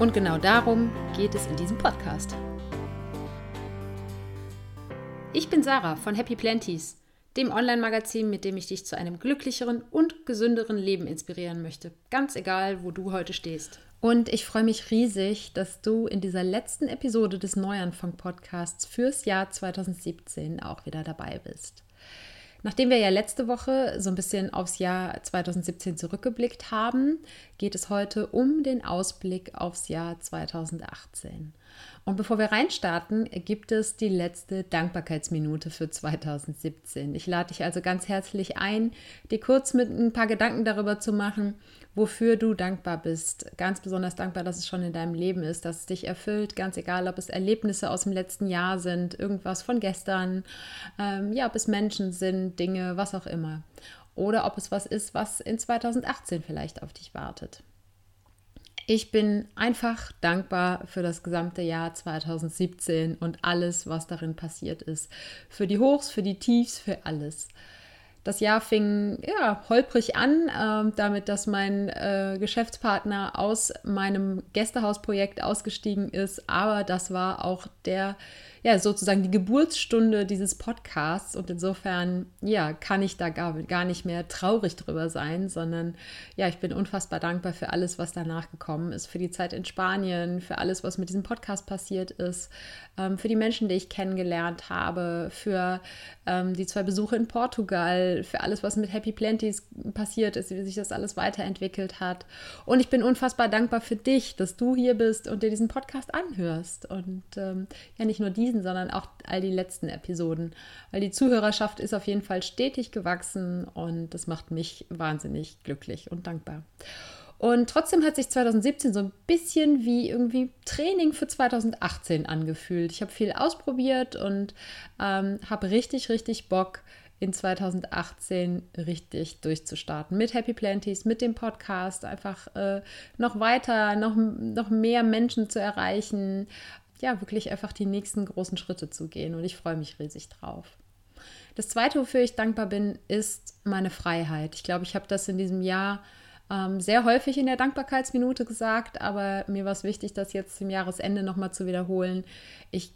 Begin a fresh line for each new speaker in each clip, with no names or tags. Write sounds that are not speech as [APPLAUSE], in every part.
Und genau darum geht es in diesem Podcast. Ich bin Sarah von Happy Planties, dem Online-Magazin, mit dem ich dich zu einem glücklicheren und gesünderen Leben inspirieren möchte, ganz egal, wo du heute stehst. Und ich freue mich riesig, dass du in dieser letzten Episode des Neuanfang-Podcasts fürs Jahr 2017 auch wieder dabei bist. Nachdem wir ja letzte Woche so ein bisschen aufs Jahr 2017 zurückgeblickt haben, geht es heute um den Ausblick aufs Jahr 2018. Und bevor wir reinstarten, gibt es die letzte Dankbarkeitsminute für 2017. Ich lade dich also ganz herzlich ein, dir kurz mit ein paar Gedanken darüber zu machen, wofür du dankbar bist. Ganz besonders dankbar, dass es schon in deinem Leben ist, dass es dich erfüllt, ganz egal, ob es Erlebnisse aus dem letzten Jahr sind, irgendwas von gestern, ähm, ja, ob es Menschen sind, Dinge, was auch immer. Oder ob es was ist, was in 2018 vielleicht auf dich wartet. Ich bin einfach dankbar für das gesamte Jahr 2017 und alles, was darin passiert ist. Für die Hochs, für die Tiefs, für alles. Das Jahr fing ja holprig an, äh, damit, dass mein äh, Geschäftspartner aus meinem Gästehausprojekt ausgestiegen ist. Aber das war auch der ja, sozusagen die Geburtsstunde dieses Podcasts. Und insofern, ja, kann ich da gar, gar nicht mehr traurig drüber sein, sondern ja, ich bin unfassbar dankbar für alles, was danach gekommen ist, für die Zeit in Spanien, für alles, was mit diesem Podcast passiert ist, ähm, für die Menschen, die ich kennengelernt habe, für ähm, die zwei Besuche in Portugal, für alles, was mit Happy Planties passiert ist, wie sich das alles weiterentwickelt hat. Und ich bin unfassbar dankbar für dich, dass du hier bist und dir diesen Podcast anhörst und ähm, ja, nicht nur diesen, sondern auch all die letzten Episoden. Weil die Zuhörerschaft ist auf jeden Fall stetig gewachsen und das macht mich wahnsinnig glücklich und dankbar. Und trotzdem hat sich 2017 so ein bisschen wie irgendwie Training für 2018 angefühlt. Ich habe viel ausprobiert und ähm, habe richtig, richtig Bock, in 2018 richtig durchzustarten. Mit Happy Planties, mit dem Podcast, einfach äh, noch weiter, noch, noch mehr Menschen zu erreichen, ja, wirklich einfach die nächsten großen Schritte zu gehen. Und ich freue mich riesig drauf. Das Zweite, wofür ich dankbar bin, ist meine Freiheit. Ich glaube, ich habe das in diesem Jahr ähm, sehr häufig in der Dankbarkeitsminute gesagt, aber mir war es wichtig, das jetzt zum Jahresende nochmal zu wiederholen. Ich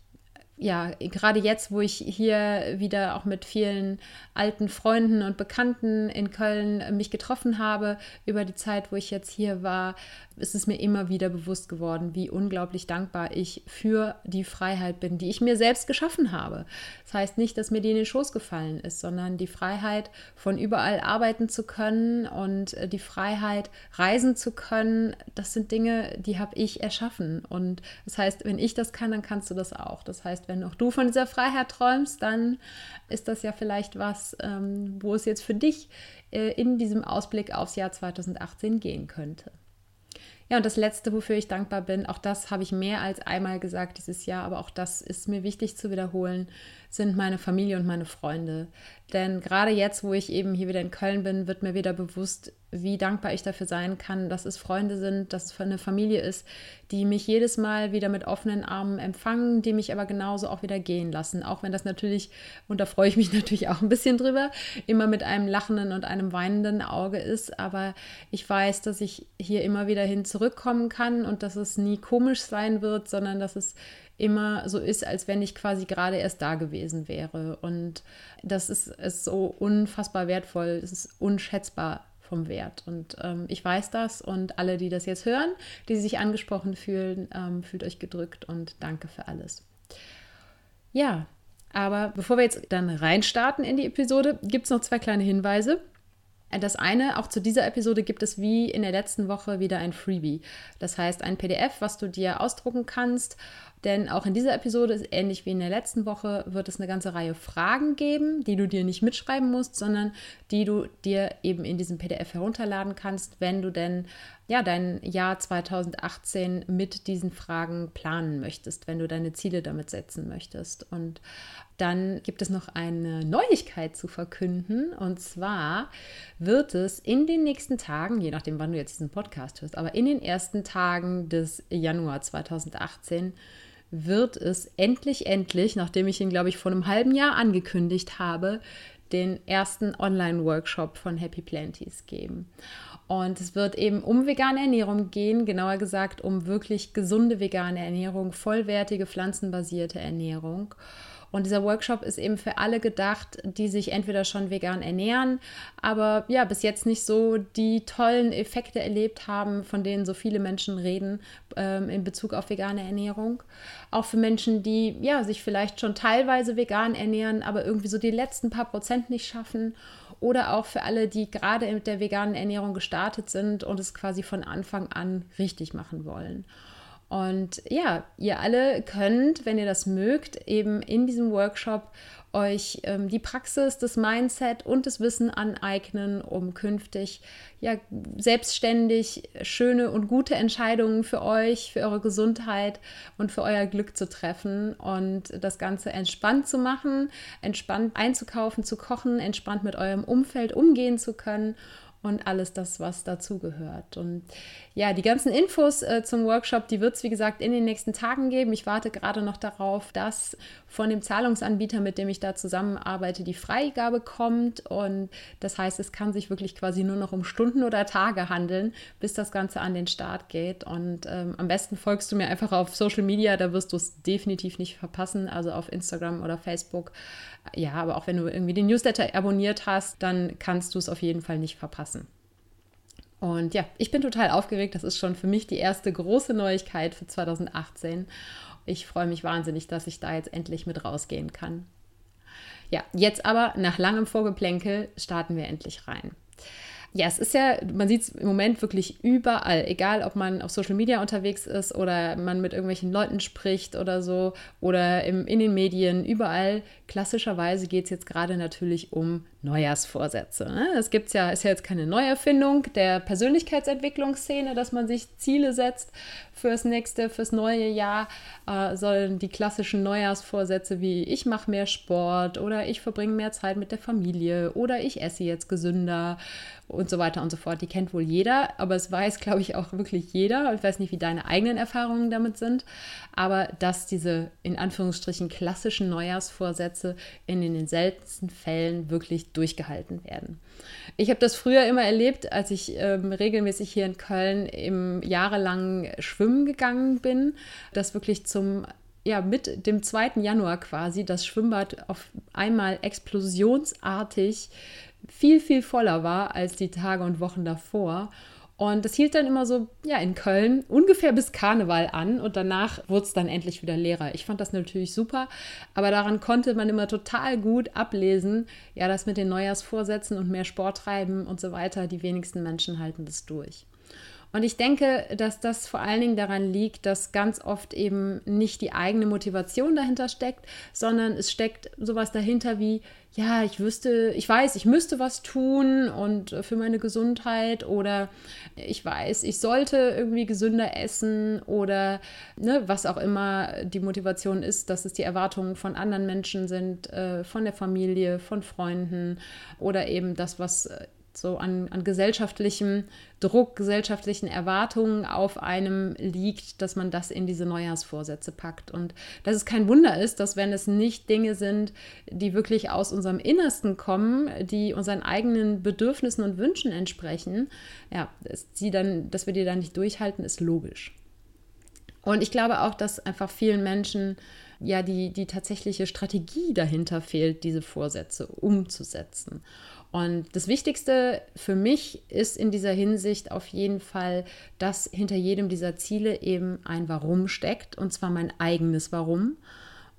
ja, gerade jetzt, wo ich hier wieder auch mit vielen alten Freunden und Bekannten in Köln mich getroffen habe, über die Zeit, wo ich jetzt hier war, ist es mir immer wieder bewusst geworden, wie unglaublich dankbar ich für die Freiheit bin, die ich mir selbst geschaffen habe. Das heißt nicht, dass mir die in den Schoß gefallen ist, sondern die Freiheit, von überall arbeiten zu können und äh, die Freiheit, reisen zu können, das sind Dinge, die habe ich erschaffen. Und das heißt, wenn ich das kann, dann kannst du das auch. Das heißt, wenn auch du von dieser Freiheit träumst, dann ist das ja vielleicht was, ähm, wo es jetzt für dich äh, in diesem Ausblick aufs Jahr 2018 gehen könnte. Ja, und das Letzte, wofür ich dankbar bin, auch das habe ich mehr als einmal gesagt dieses Jahr, aber auch das ist mir wichtig zu wiederholen, sind meine Familie und meine Freunde. Denn gerade jetzt, wo ich eben hier wieder in Köln bin, wird mir wieder bewusst, wie dankbar ich dafür sein kann, dass es Freunde sind, dass es eine Familie ist, die mich jedes Mal wieder mit offenen Armen empfangen, die mich aber genauso auch wieder gehen lassen. Auch wenn das natürlich, und da freue ich mich [LAUGHS] natürlich auch ein bisschen drüber, immer mit einem lachenden und einem weinenden Auge ist. Aber ich weiß, dass ich hier immer wieder hin zurückkommen kann und dass es nie komisch sein wird, sondern dass es immer so ist, als wenn ich quasi gerade erst da gewesen wäre. Und das ist, ist so unfassbar wertvoll, es ist unschätzbar vom Wert. Und ähm, ich weiß das und alle, die das jetzt hören, die sich angesprochen fühlen, ähm, fühlt euch gedrückt und danke für alles. Ja, aber bevor wir jetzt dann reinstarten in die Episode, gibt es noch zwei kleine Hinweise. Das eine, auch zu dieser Episode gibt es wie in der letzten Woche wieder ein Freebie. Das heißt ein PDF, was du dir ausdrucken kannst Denn auch in dieser Episode ist ähnlich wie in der letzten Woche, wird es eine ganze Reihe Fragen geben, die du dir nicht mitschreiben musst, sondern die du dir eben in diesem PDF herunterladen kannst, wenn du denn ja, dein Jahr 2018 mit diesen Fragen planen möchtest, wenn du deine Ziele damit setzen möchtest. Und dann gibt es noch eine Neuigkeit zu verkünden. Und zwar wird es in den nächsten Tagen, je nachdem, wann du jetzt diesen Podcast hörst, aber in den ersten Tagen des Januar 2018 wird es endlich, endlich, nachdem ich ihn, glaube ich, vor einem halben Jahr angekündigt habe, den ersten Online-Workshop von Happy Planties geben. Und es wird eben um vegane Ernährung gehen, genauer gesagt um wirklich gesunde vegane Ernährung, vollwertige pflanzenbasierte Ernährung. Und dieser Workshop ist eben für alle gedacht, die sich entweder schon vegan ernähren, aber ja, bis jetzt nicht so die tollen Effekte erlebt haben, von denen so viele Menschen reden ähm, in Bezug auf vegane Ernährung. Auch für Menschen, die ja sich vielleicht schon teilweise vegan ernähren, aber irgendwie so die letzten paar Prozent nicht schaffen oder auch für alle, die gerade mit der veganen Ernährung gestartet sind und es quasi von Anfang an richtig machen wollen. Und ja, ihr alle könnt, wenn ihr das mögt, eben in diesem Workshop euch ähm, die Praxis, das Mindset und das Wissen aneignen, um künftig ja selbstständig schöne und gute Entscheidungen für euch, für eure Gesundheit und für euer Glück zu treffen und das Ganze entspannt zu machen, entspannt einzukaufen, zu kochen, entspannt mit eurem Umfeld umgehen zu können und alles das, was dazugehört. Und ja, die ganzen Infos äh, zum Workshop, die wird es, wie gesagt, in den nächsten Tagen geben. Ich warte gerade noch darauf, dass von dem Zahlungsanbieter, mit dem ich da zusammenarbeite, die Freigabe kommt. Und das heißt, es kann sich wirklich quasi nur noch um Stunden oder Tage handeln, bis das Ganze an den Start geht. Und ähm, am besten folgst du mir einfach auf Social Media, da wirst du es definitiv nicht verpassen, also auf Instagram oder Facebook. Ja, aber auch wenn du irgendwie den Newsletter abonniert hast, dann kannst du es auf jeden Fall nicht verpassen. Und ja, ich bin total aufgeregt. Das ist schon für mich die erste große Neuigkeit für 2018. Ich freue mich wahnsinnig, dass ich da jetzt endlich mit rausgehen kann. Ja, jetzt aber nach langem Vorgeplänkel starten wir endlich rein ja, es ist ja, man sieht es im Moment wirklich überall, egal ob man auf Social Media unterwegs ist oder man mit irgendwelchen Leuten spricht oder so oder im, in den Medien, überall. Klassischerweise geht es jetzt gerade natürlich um Neujahrsvorsätze. Ne? Das gibt's ja, ist ja jetzt keine Neuerfindung der Persönlichkeitsentwicklungsszene, dass man sich Ziele setzt fürs nächste, fürs neue Jahr, äh, sollen die klassischen Neujahrsvorsätze wie ich mache mehr Sport oder ich verbringe mehr Zeit mit der Familie oder ich esse jetzt gesünder und so weiter und so fort. Die kennt wohl jeder, aber es weiß, glaube ich, auch wirklich jeder. Ich weiß nicht, wie deine eigenen Erfahrungen damit sind, aber dass diese in Anführungsstrichen klassischen Neujahrsvorsätze in den seltensten Fällen wirklich durchgehalten werden. Ich habe das früher immer erlebt, als ich ähm, regelmäßig hier in Köln im jahrelang schwimmen gegangen bin, dass wirklich zum ja, mit dem 2. Januar quasi das Schwimmbad auf einmal explosionsartig viel, viel voller war als die Tage und Wochen davor. Und das hielt dann immer so, ja, in Köln ungefähr bis Karneval an und danach wurde es dann endlich wieder leerer. Ich fand das natürlich super, aber daran konnte man immer total gut ablesen, ja, das mit den Neujahrsvorsätzen und mehr Sport treiben und so weiter, die wenigsten Menschen halten das durch. Und ich denke, dass das vor allen Dingen daran liegt, dass ganz oft eben nicht die eigene Motivation dahinter steckt, sondern es steckt sowas dahinter wie, ja, ich wüsste, ich weiß, ich müsste was tun und für meine Gesundheit oder ich weiß, ich sollte irgendwie gesünder essen oder ne, was auch immer die Motivation ist, dass es die Erwartungen von anderen Menschen sind, äh, von der Familie, von Freunden oder eben das, was äh, so an, an gesellschaftlichem Druck, gesellschaftlichen Erwartungen auf einem liegt, dass man das in diese Neujahrsvorsätze packt. Und dass es kein Wunder ist, dass wenn es nicht Dinge sind, die wirklich aus unserem Innersten kommen, die unseren eigenen Bedürfnissen und Wünschen entsprechen, ja, dass, sie dann, dass wir die dann nicht durchhalten, ist logisch. Und ich glaube auch, dass einfach vielen Menschen ja die, die tatsächliche Strategie dahinter fehlt, diese Vorsätze umzusetzen. Und das Wichtigste für mich ist in dieser Hinsicht auf jeden Fall, dass hinter jedem dieser Ziele eben ein Warum steckt, und zwar mein eigenes Warum.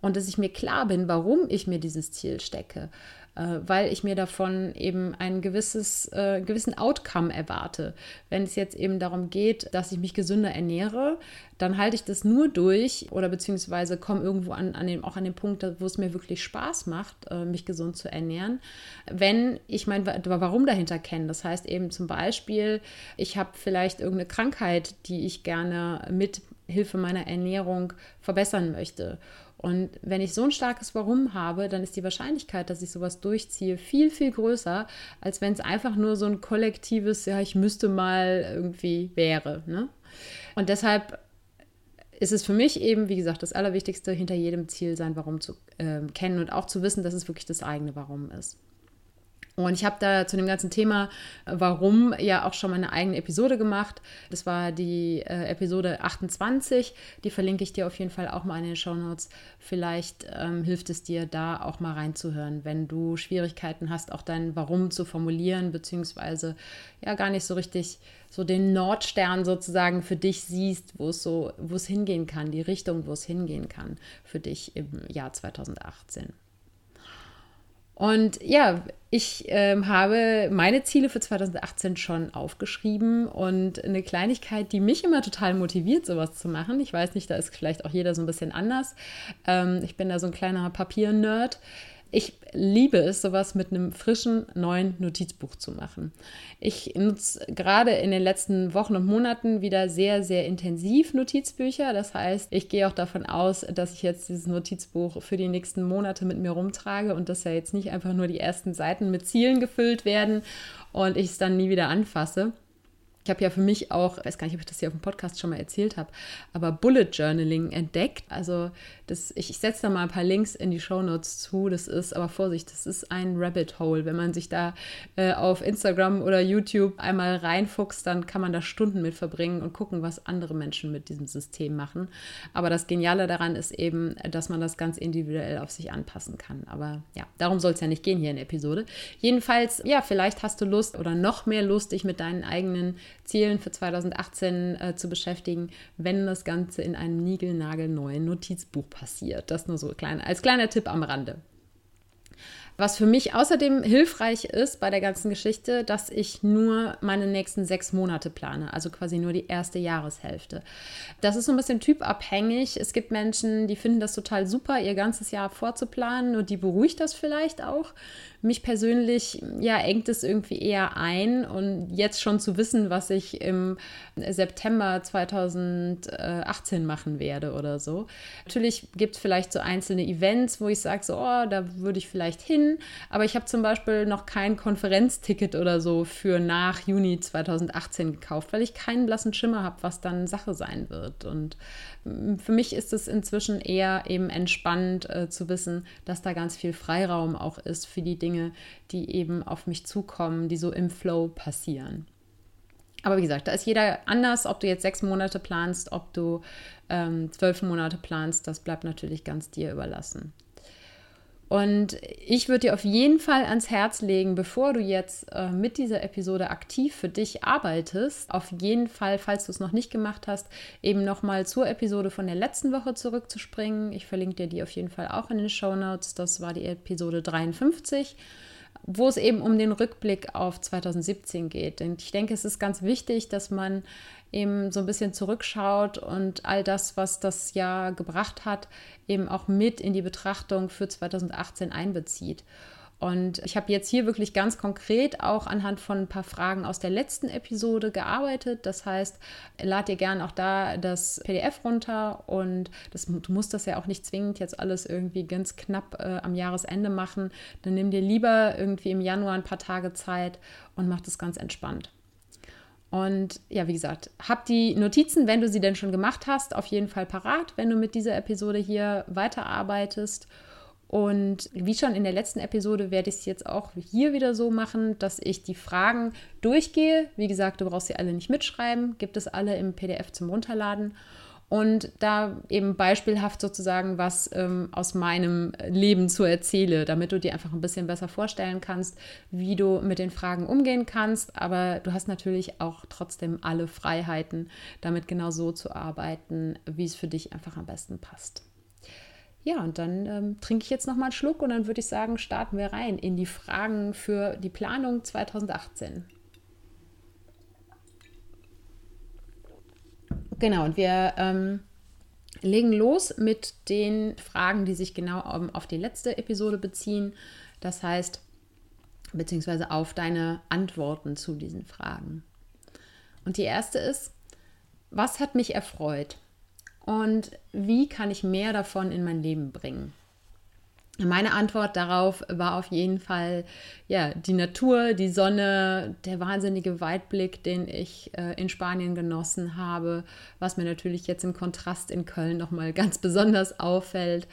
Und dass ich mir klar bin, warum ich mir dieses Ziel stecke. Äh, weil ich mir davon eben ein gewisses, äh, gewissen Outcome erwarte. Wenn es jetzt eben darum geht, dass ich mich gesünder ernähre, dann halte ich das nur durch oder beziehungsweise komme irgendwo an, an dem, auch an den Punkt, wo es mir wirklich Spaß macht, äh, mich gesund zu ernähren, wenn ich mein Warum dahinter kenne. Das heißt eben zum Beispiel, ich habe vielleicht irgendeine Krankheit, die ich gerne mit Hilfe meiner Ernährung verbessern möchte. Und wenn ich so ein starkes Warum habe, dann ist die Wahrscheinlichkeit, dass ich sowas durchziehe, viel, viel größer, als wenn es einfach nur so ein kollektives, ja, ich müsste mal irgendwie wäre. Ne? Und deshalb ist es für mich eben, wie gesagt, das Allerwichtigste, hinter jedem Ziel sein Warum zu äh, kennen und auch zu wissen, dass es wirklich das eigene Warum ist. Und ich habe da zu dem ganzen Thema, warum, ja auch schon mal eine eigene Episode gemacht. Das war die äh, Episode 28. Die verlinke ich dir auf jeden Fall auch mal in den Show Notes. Vielleicht ähm, hilft es dir, da auch mal reinzuhören, wenn du Schwierigkeiten hast, auch dein Warum zu formulieren, beziehungsweise ja gar nicht so richtig so den Nordstern sozusagen für dich siehst, wo es so, wo es hingehen kann, die Richtung, wo es hingehen kann für dich im Jahr 2018. Und ja, ich ähm, habe meine Ziele für 2018 schon aufgeschrieben und eine Kleinigkeit, die mich immer total motiviert, sowas zu machen. Ich weiß nicht, da ist vielleicht auch jeder so ein bisschen anders. Ähm, ich bin da so ein kleiner Papier-Nerd. Ich liebe es, sowas mit einem frischen neuen Notizbuch zu machen. Ich nutze gerade in den letzten Wochen und Monaten wieder sehr, sehr intensiv Notizbücher. Das heißt, ich gehe auch davon aus, dass ich jetzt dieses Notizbuch für die nächsten Monate mit mir rumtrage und dass ja jetzt nicht einfach nur die ersten Seiten mit Zielen gefüllt werden und ich es dann nie wieder anfasse. Ich habe ja für mich auch, ich weiß gar nicht, ob ich das hier auf dem Podcast schon mal erzählt habe, aber Bullet Journaling entdeckt. Also das, ich, ich setze da mal ein paar Links in die Show Notes zu. Das ist, aber Vorsicht, das ist ein Rabbit Hole. Wenn man sich da äh, auf Instagram oder YouTube einmal reinfuchst, dann kann man da Stunden mit verbringen und gucken, was andere Menschen mit diesem System machen. Aber das Geniale daran ist eben, dass man das ganz individuell auf sich anpassen kann. Aber ja, darum soll es ja nicht gehen hier in der Episode. Jedenfalls, ja, vielleicht hast du Lust oder noch mehr Lust, dich mit deinen eigenen Zielen für 2018 äh, zu beschäftigen, wenn das Ganze in einem niegelnagelneuen Notizbuch passiert. Das nur so klein, als kleiner Tipp am Rande. Was für mich außerdem hilfreich ist bei der ganzen Geschichte, dass ich nur meine nächsten sechs Monate plane, also quasi nur die erste Jahreshälfte. Das ist so ein bisschen typabhängig. Es gibt Menschen, die finden das total super, ihr ganzes Jahr vorzuplanen und die beruhigt das vielleicht auch. Mich persönlich, ja, engt es irgendwie eher ein und jetzt schon zu wissen, was ich im September 2018 machen werde oder so. Natürlich gibt es vielleicht so einzelne Events, wo ich sage, so, oh, da würde ich vielleicht hin, aber ich habe zum Beispiel noch kein Konferenzticket oder so für nach Juni 2018 gekauft, weil ich keinen blassen Schimmer habe, was dann Sache sein wird. Und für mich ist es inzwischen eher eben entspannt äh, zu wissen, dass da ganz viel Freiraum auch ist für die Dinge, die eben auf mich zukommen, die so im Flow passieren. Aber wie gesagt, da ist jeder anders, ob du jetzt sechs Monate planst, ob du ähm, zwölf Monate planst, das bleibt natürlich ganz dir überlassen. Und ich würde dir auf jeden Fall ans Herz legen, bevor du jetzt äh, mit dieser Episode aktiv für dich arbeitest, auf jeden Fall, falls du es noch nicht gemacht hast, eben nochmal zur Episode von der letzten Woche zurückzuspringen. Ich verlinke dir die auf jeden Fall auch in den Show Notes. Das war die Episode 53 wo es eben um den Rückblick auf 2017 geht. Und ich denke, es ist ganz wichtig, dass man eben so ein bisschen zurückschaut und all das, was das Jahr gebracht hat, eben auch mit in die Betrachtung für 2018 einbezieht. Und ich habe jetzt hier wirklich ganz konkret auch anhand von ein paar Fragen aus der letzten Episode gearbeitet. Das heißt, lad dir gerne auch da das PDF runter und das, du musst das ja auch nicht zwingend jetzt alles irgendwie ganz knapp äh, am Jahresende machen. Dann nimm dir lieber irgendwie im Januar ein paar Tage Zeit und mach das ganz entspannt. Und ja, wie gesagt, hab die Notizen, wenn du sie denn schon gemacht hast, auf jeden Fall parat, wenn du mit dieser Episode hier weiterarbeitest. Und wie schon in der letzten Episode werde ich es jetzt auch hier wieder so machen, dass ich die Fragen durchgehe. Wie gesagt, du brauchst sie alle nicht mitschreiben, gibt es alle im PDF zum Runterladen. Und da eben beispielhaft sozusagen was ähm, aus meinem Leben zu erzähle, damit du dir einfach ein bisschen besser vorstellen kannst, wie du mit den Fragen umgehen kannst. Aber du hast natürlich auch trotzdem alle Freiheiten, damit genau so zu arbeiten, wie es für dich einfach am besten passt. Ja, und dann ähm, trinke ich jetzt noch mal einen Schluck und dann würde ich sagen, starten wir rein in die Fragen für die Planung 2018. Genau, und wir ähm, legen los mit den Fragen, die sich genau auf die letzte Episode beziehen. Das heißt, beziehungsweise auf deine Antworten zu diesen Fragen. Und die erste ist, was hat mich erfreut? Und wie kann ich mehr davon in mein Leben bringen? Meine Antwort darauf war auf jeden Fall ja die Natur, die Sonne, der wahnsinnige Weitblick, den ich äh, in Spanien genossen habe, was mir natürlich jetzt im Kontrast in Köln noch mal ganz besonders auffällt.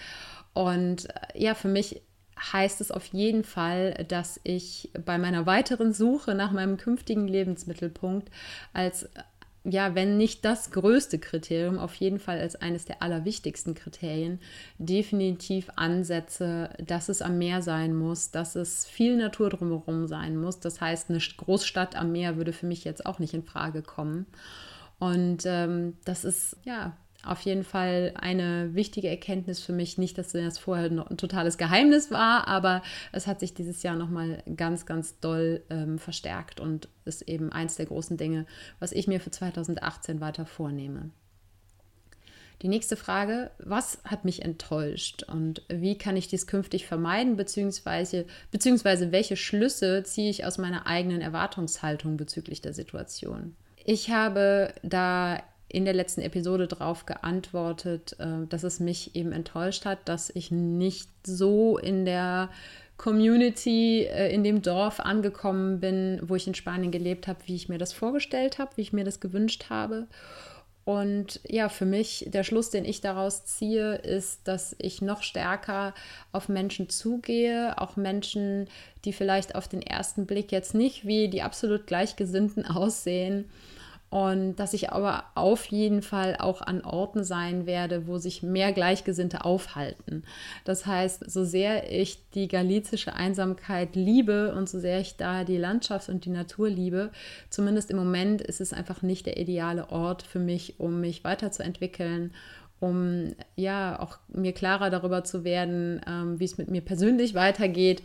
Und äh, ja, für mich heißt es auf jeden Fall, dass ich bei meiner weiteren Suche nach meinem künftigen Lebensmittelpunkt als ja, wenn nicht das größte Kriterium, auf jeden Fall als eines der allerwichtigsten Kriterien, definitiv ansetze, dass es am Meer sein muss, dass es viel Natur drumherum sein muss. Das heißt, eine Großstadt am Meer würde für mich jetzt auch nicht in Frage kommen. Und ähm, das ist ja auf jeden Fall eine wichtige Erkenntnis für mich. Nicht, dass das vorher ein totales Geheimnis war, aber es hat sich dieses Jahr nochmal ganz, ganz doll ähm, verstärkt und ist eben eins der großen Dinge, was ich mir für 2018 weiter vornehme. Die nächste Frage, was hat mich enttäuscht und wie kann ich dies künftig vermeiden, beziehungsweise, beziehungsweise welche Schlüsse ziehe ich aus meiner eigenen Erwartungshaltung bezüglich der Situation? Ich habe da in der letzten Episode darauf geantwortet, äh, dass es mich eben enttäuscht hat, dass ich nicht so in der Community äh, in dem Dorf angekommen bin, wo ich in Spanien gelebt habe, wie ich mir das vorgestellt habe, wie ich mir das gewünscht habe. Und ja, für mich, der Schluss, den ich daraus ziehe, ist, dass ich noch stärker auf Menschen zugehe, auch Menschen, die vielleicht auf den ersten Blick jetzt nicht wie die absolut Gleichgesinnten [LAUGHS] aussehen, und dass ich aber auf jeden Fall auch an Orten sein werde, wo sich mehr Gleichgesinnte aufhalten. Das heißt, so sehr ich die galizische Einsamkeit liebe und so sehr ich da die Landschaft und die Natur liebe, zumindest im Moment ist es einfach nicht der ideale Ort für mich, um mich weiterzuentwickeln um ja auch mir klarer darüber zu werden, ähm, wie es mit mir persönlich weitergeht.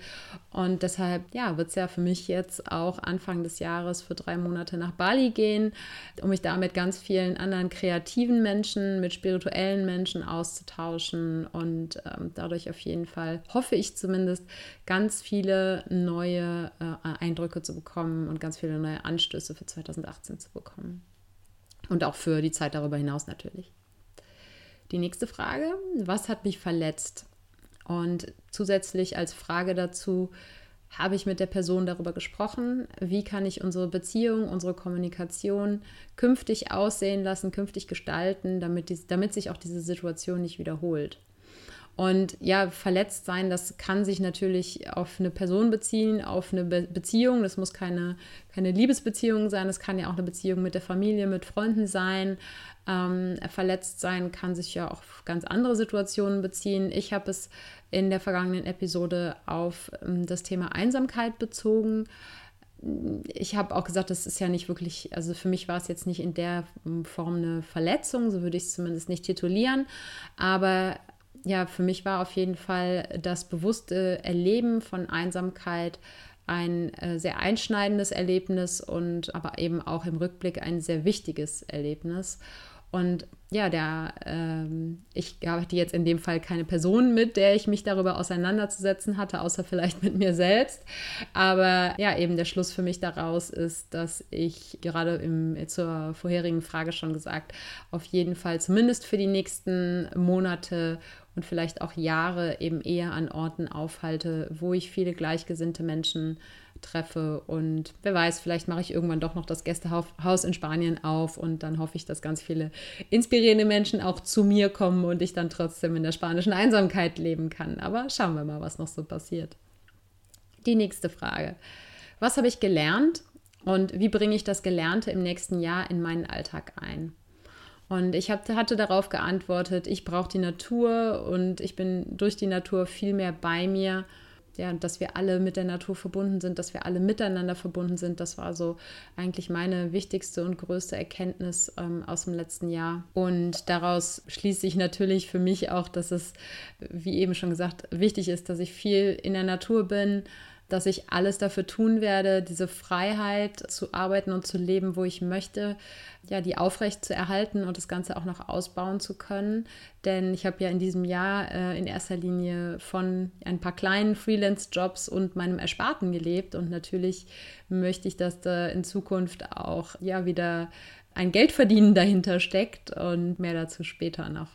Und deshalb ja, wird es ja für mich jetzt auch Anfang des Jahres für drei Monate nach Bali gehen, um mich da mit ganz vielen anderen kreativen Menschen, mit spirituellen Menschen auszutauschen und ähm, dadurch auf jeden Fall hoffe ich zumindest ganz viele neue äh, Eindrücke zu bekommen und ganz viele neue Anstöße für 2018 zu bekommen. Und auch für die Zeit darüber hinaus natürlich. Die nächste Frage, was hat mich verletzt? Und zusätzlich als Frage dazu, habe ich mit der Person darüber gesprochen? Wie kann ich unsere Beziehung, unsere Kommunikation künftig aussehen lassen, künftig gestalten, damit, die, damit sich auch diese Situation nicht wiederholt? Und ja, verletzt sein, das kann sich natürlich auf eine Person beziehen, auf eine Be Beziehung. Das muss keine, keine Liebesbeziehung sein, das kann ja auch eine Beziehung mit der Familie, mit Freunden sein. Ähm, verletzt sein kann sich ja auch auf ganz andere Situationen beziehen. Ich habe es in der vergangenen Episode auf ähm, das Thema Einsamkeit bezogen ich habe auch gesagt, das ist ja nicht wirklich, also für mich war es jetzt nicht in der Form eine Verletzung, so würde ich es zumindest nicht titulieren, aber ja, für mich war auf jeden Fall das bewusste Erleben von Einsamkeit ein äh, sehr einschneidendes Erlebnis und aber eben auch im Rückblick ein sehr wichtiges Erlebnis. Und ja, der, ähm, ich hatte jetzt in dem Fall keine Person mit, der ich mich darüber auseinanderzusetzen hatte, außer vielleicht mit mir selbst. Aber ja, eben der Schluss für mich daraus ist, dass ich gerade im, zur vorherigen Frage schon gesagt, auf jeden Fall zumindest für die nächsten Monate und vielleicht auch Jahre eben eher an Orten aufhalte, wo ich viele gleichgesinnte Menschen treffe. Und wer weiß, vielleicht mache ich irgendwann doch noch das Gästehaus in Spanien auf und dann hoffe ich, dass ganz viele inspirierende Menschen auch zu mir kommen und ich dann trotzdem in der spanischen Einsamkeit leben kann. Aber schauen wir mal, was noch so passiert. Die nächste Frage. Was habe ich gelernt und wie bringe ich das Gelernte im nächsten Jahr in meinen Alltag ein? Und ich hatte darauf geantwortet, ich brauche die Natur und ich bin durch die Natur viel mehr bei mir ja, dass wir alle mit der Natur verbunden sind, dass wir alle miteinander verbunden sind. Das war so eigentlich meine wichtigste und größte Erkenntnis ähm, aus dem letzten Jahr. Und daraus schließt sich natürlich für mich auch, dass es, wie eben schon gesagt, wichtig ist, dass ich viel in der Natur bin, dass ich alles dafür tun werde, diese Freiheit zu arbeiten und zu leben, wo ich möchte, ja, die aufrecht zu erhalten und das Ganze auch noch ausbauen zu können. Denn ich habe ja in diesem Jahr äh, in erster Linie von ein paar kleinen Freelance-Jobs und meinem Ersparten gelebt und natürlich möchte ich, dass da in Zukunft auch ja wieder ein Geldverdienen dahinter steckt und mehr dazu später noch.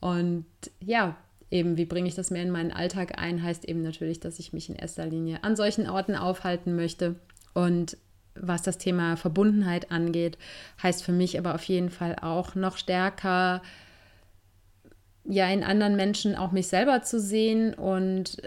Und ja, eben, wie bringe ich das mehr in meinen Alltag ein, heißt eben natürlich, dass ich mich in erster Linie an solchen Orten aufhalten möchte. Und was das Thema Verbundenheit angeht, heißt für mich aber auf jeden Fall auch noch stärker, ja, in anderen Menschen auch mich selber zu sehen und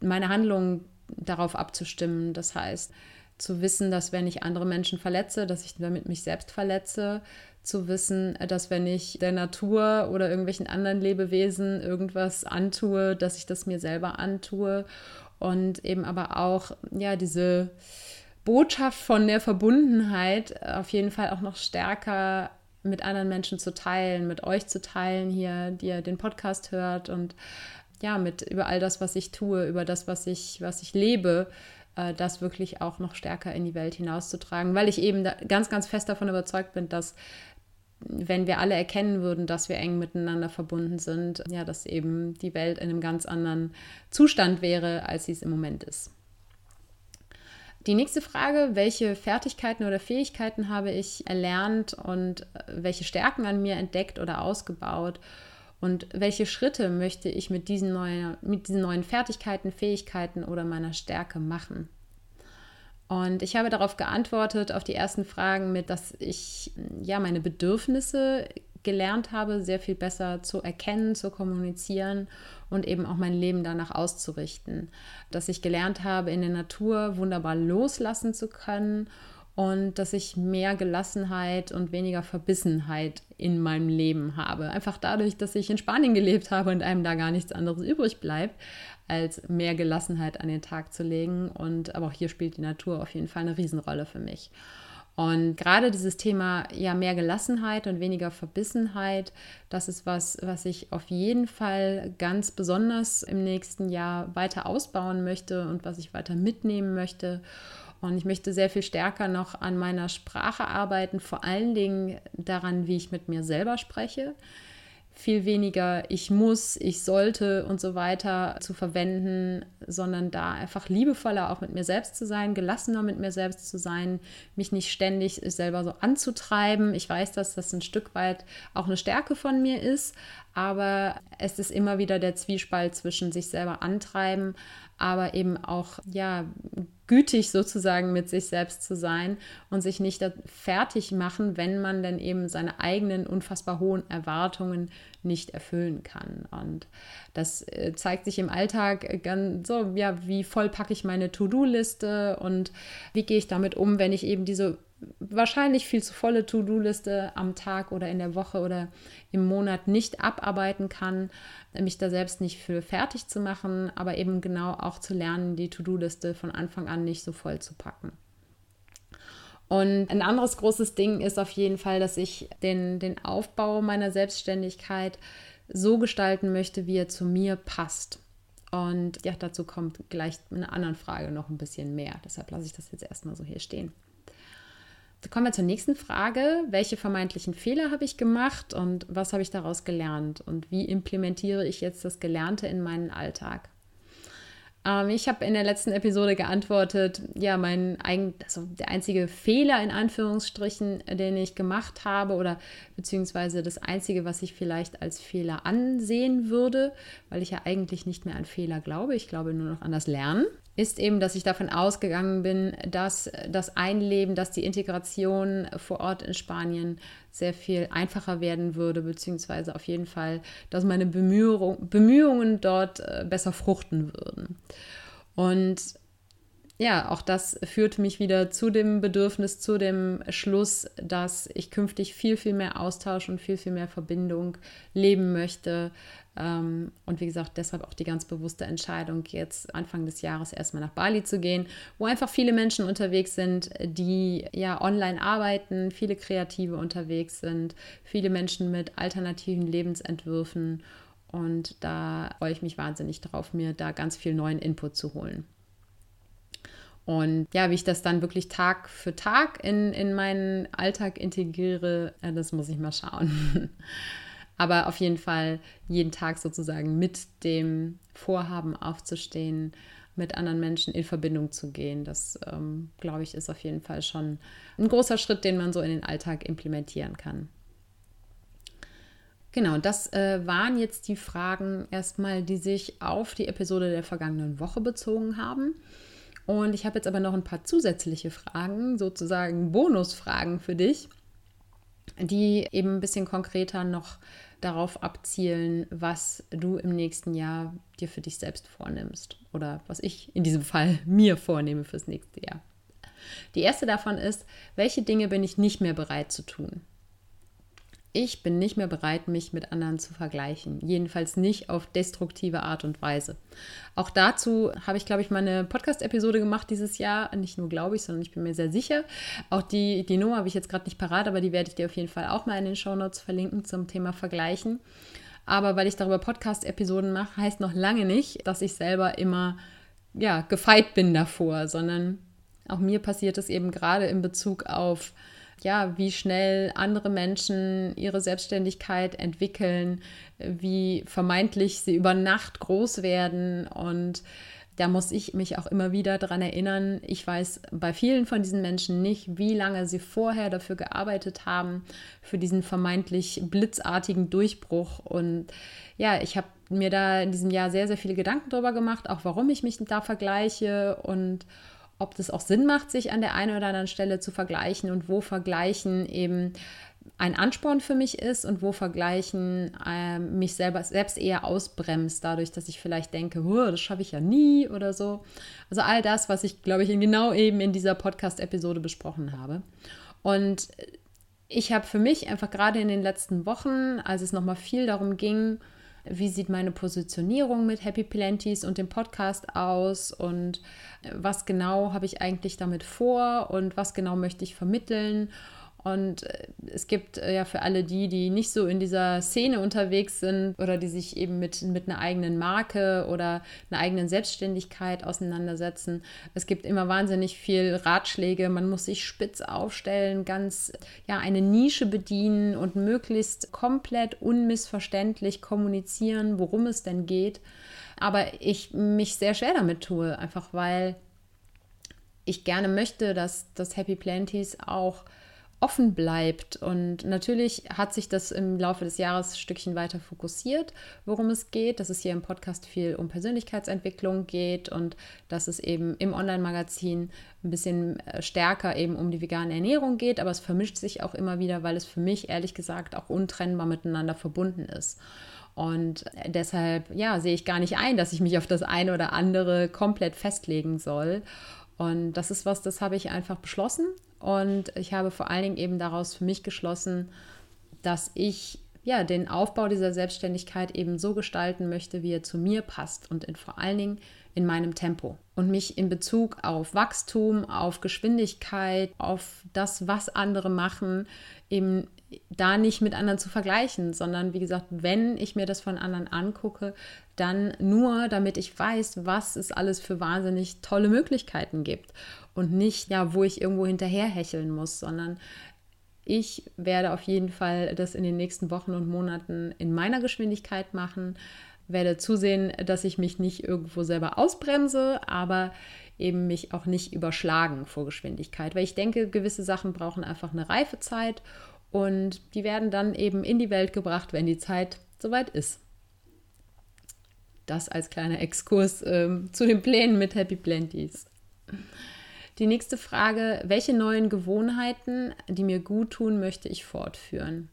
meine Handlungen darauf abzustimmen. Das heißt, zu wissen, dass wenn ich andere Menschen verletze, dass ich damit mich selbst verletze, zu wissen, dass wenn ich der Natur oder irgendwelchen anderen Lebewesen irgendwas antue, dass ich das mir selber antue. Und eben aber auch ja diese Botschaft von der Verbundenheit auf jeden Fall auch noch stärker mit anderen Menschen zu teilen, mit euch zu teilen hier, die ihr den Podcast hört und ja, mit über all das, was ich tue, über das, was ich, was ich lebe, äh, das wirklich auch noch stärker in die Welt hinauszutragen, weil ich eben ganz, ganz fest davon überzeugt bin, dass wenn wir alle erkennen würden, dass wir eng miteinander verbunden sind, ja, dass eben die Welt in einem ganz anderen Zustand wäre, als sie es im Moment ist. Die nächste Frage, welche Fertigkeiten oder Fähigkeiten habe ich erlernt und welche Stärken an mir entdeckt oder ausgebaut und welche Schritte möchte ich mit diesen neuen, mit diesen neuen Fertigkeiten, Fähigkeiten oder meiner Stärke machen? Und ich habe darauf geantwortet, auf die ersten Fragen mit, dass ich ja meine Bedürfnisse gelernt habe, sehr viel besser zu erkennen, zu kommunizieren und eben auch mein Leben danach auszurichten. Dass ich gelernt habe, in der Natur wunderbar loslassen zu können und dass ich mehr Gelassenheit und weniger Verbissenheit in meinem Leben habe. Einfach dadurch, dass ich in Spanien gelebt habe und einem da gar nichts anderes übrig bleibt, als mehr Gelassenheit an den Tag zu legen. Und aber auch hier spielt die Natur auf jeden Fall eine Riesenrolle für mich. Und gerade dieses Thema ja mehr Gelassenheit und weniger Verbissenheit, das ist was, was ich auf jeden Fall ganz besonders im nächsten Jahr weiter ausbauen möchte und was ich weiter mitnehmen möchte. Und ich möchte sehr viel stärker noch an meiner Sprache arbeiten, vor allen Dingen daran, wie ich mit mir selber spreche viel weniger ich muss, ich sollte und so weiter zu verwenden, sondern da einfach liebevoller auch mit mir selbst zu sein, gelassener mit mir selbst zu sein, mich nicht ständig selber so anzutreiben. Ich weiß, dass das ein Stück weit auch eine Stärke von mir ist, aber es ist immer wieder der Zwiespalt zwischen sich selber antreiben, aber eben auch ja gütig sozusagen mit sich selbst zu sein und sich nicht fertig machen, wenn man dann eben seine eigenen unfassbar hohen Erwartungen nicht erfüllen kann. Und das äh, zeigt sich im Alltag ganz so, ja, wie voll packe ich meine To-Do-Liste und wie gehe ich damit um, wenn ich eben diese wahrscheinlich viel zu volle To-Do-Liste am Tag oder in der Woche oder im Monat nicht abarbeiten kann, mich da selbst nicht für fertig zu machen, aber eben genau auch zu lernen, die To-Do-Liste von Anfang an nicht so voll zu packen. Und ein anderes großes Ding ist auf jeden Fall, dass ich den, den Aufbau meiner Selbstständigkeit so gestalten möchte, wie er zu mir passt. Und ja, dazu kommt gleich in einer anderen Frage noch ein bisschen mehr. Deshalb lasse ich das jetzt erstmal so hier stehen. Kommen wir zur nächsten Frage. Welche vermeintlichen Fehler habe ich gemacht und was habe ich daraus gelernt? Und wie implementiere ich jetzt das Gelernte in meinen Alltag? Ähm, ich habe in der letzten Episode geantwortet, ja, mein also der einzige Fehler in Anführungsstrichen, den ich gemacht habe oder beziehungsweise das einzige, was ich vielleicht als Fehler ansehen würde, weil ich ja eigentlich nicht mehr an Fehler glaube, ich glaube nur noch an das Lernen ist eben, dass ich davon ausgegangen bin, dass das Einleben, dass die Integration vor Ort in Spanien sehr viel einfacher werden würde, beziehungsweise auf jeden Fall, dass meine Bemühung, Bemühungen dort äh, besser fruchten würden. Und ja, auch das führt mich wieder zu dem Bedürfnis, zu dem Schluss, dass ich künftig viel, viel mehr Austausch und viel, viel mehr Verbindung leben möchte. Ähm, und wie gesagt, deshalb auch die ganz bewusste Entscheidung, jetzt Anfang des Jahres erstmal nach Bali zu gehen, wo einfach viele Menschen unterwegs sind, die ja online arbeiten, viele Kreative unterwegs sind, viele Menschen mit alternativen Lebensentwürfen. Und da freue ich mich wahnsinnig drauf, mir da ganz viel neuen Input zu holen. Und ja, wie ich das dann wirklich Tag für Tag in, in meinen Alltag integriere, das muss ich mal schauen. [LAUGHS] Aber auf jeden Fall jeden Tag sozusagen mit dem Vorhaben aufzustehen, mit anderen Menschen in Verbindung zu gehen, das ähm, glaube ich ist auf jeden Fall schon ein großer Schritt, den man so in den Alltag implementieren kann. Genau, das äh, waren jetzt die Fragen erstmal, die sich auf die Episode der vergangenen Woche bezogen haben. Und ich habe jetzt aber noch ein paar zusätzliche Fragen, sozusagen Bonusfragen für dich, die eben ein bisschen konkreter noch darauf abzielen, was du im nächsten Jahr dir für dich selbst vornimmst oder was ich in diesem Fall [LAUGHS] mir vornehme fürs nächste Jahr. Die erste davon ist, welche Dinge bin ich nicht mehr bereit zu tun? Ich bin nicht mehr bereit, mich mit anderen zu vergleichen. Jedenfalls nicht auf destruktive Art und Weise. Auch dazu habe ich, glaube ich, mal eine Podcast-Episode gemacht dieses Jahr. Nicht nur glaube ich, sondern ich bin mir sehr sicher. Auch die, die Nummer habe ich jetzt gerade nicht parat, aber die werde ich dir auf jeden Fall auch mal in den Show Notes verlinken zum Thema Vergleichen. Aber weil ich darüber Podcast-Episoden mache, heißt noch lange nicht, dass ich selber immer ja, gefeit bin davor, sondern auch mir passiert es eben gerade in Bezug auf ja, wie schnell andere Menschen ihre Selbstständigkeit entwickeln, wie vermeintlich sie über Nacht groß werden und da muss ich mich auch immer wieder daran erinnern. Ich weiß bei vielen von diesen Menschen nicht, wie lange sie vorher dafür gearbeitet haben, für diesen vermeintlich blitzartigen Durchbruch. Und ja, ich habe mir da in diesem Jahr sehr, sehr viele Gedanken darüber gemacht, auch warum ich mich da vergleiche und ob das auch Sinn macht, sich an der einen oder anderen Stelle zu vergleichen und wo Vergleichen eben ein Ansporn für mich ist und wo Vergleichen äh, mich selber selbst eher ausbremst, dadurch, dass ich vielleicht denke, das schaffe ich ja nie oder so. Also all das, was ich, glaube ich, genau eben in dieser Podcast-Episode besprochen habe. Und ich habe für mich einfach gerade in den letzten Wochen, als es nochmal viel darum ging, wie sieht meine Positionierung mit Happy Plenties und dem Podcast aus? Und was genau habe ich eigentlich damit vor? Und was genau möchte ich vermitteln und äh, es gibt äh, ja für alle die, die nicht so in dieser Szene unterwegs sind oder die sich eben mit, mit einer eigenen Marke oder einer eigenen Selbstständigkeit auseinandersetzen. Es gibt immer wahnsinnig viel Ratschläge. Man muss sich spitz aufstellen, ganz ja eine Nische bedienen und möglichst komplett unmissverständlich kommunizieren, worum es denn geht. Aber ich mich sehr schwer damit tue, einfach weil ich gerne möchte, dass das Happy Planties auch offen bleibt. Und natürlich hat sich das im Laufe des Jahres ein Stückchen weiter fokussiert, worum es geht, dass es hier im Podcast viel um Persönlichkeitsentwicklung geht und dass es eben im Online-Magazin ein bisschen äh, stärker eben um die vegane Ernährung geht. Aber es vermischt sich auch immer wieder, weil es für mich ehrlich gesagt auch untrennbar miteinander verbunden ist. Und deshalb, ja, sehe ich gar nicht ein, dass ich mich auf das eine oder andere komplett festlegen soll. Und das ist was, das habe ich einfach beschlossen. Und ich habe vor allen Dingen eben daraus für mich geschlossen, dass ich ja den Aufbau dieser Selbstständigkeit eben so gestalten möchte, wie er zu mir passt und in, vor allen Dingen in meinem Tempo. Und mich in Bezug auf Wachstum, auf Geschwindigkeit, auf das, was andere machen, eben da nicht mit anderen zu vergleichen, sondern wie gesagt, wenn ich mir das von anderen angucke, dann nur, damit ich weiß, was es alles für wahnsinnig tolle Möglichkeiten gibt. Und nicht, ja, wo ich irgendwo hinterherhecheln muss, sondern ich werde auf jeden Fall das in den nächsten Wochen und Monaten in meiner Geschwindigkeit machen, werde zusehen, dass ich mich nicht irgendwo selber ausbremse, aber eben mich auch nicht überschlagen vor Geschwindigkeit, weil ich denke, gewisse Sachen brauchen einfach eine Reifezeit und die werden dann eben in die Welt gebracht, wenn die Zeit soweit ist. Das als kleiner Exkurs ähm, zu den Plänen mit Happy Planties. Die nächste Frage, welche neuen Gewohnheiten, die mir gut tun, möchte ich fortführen?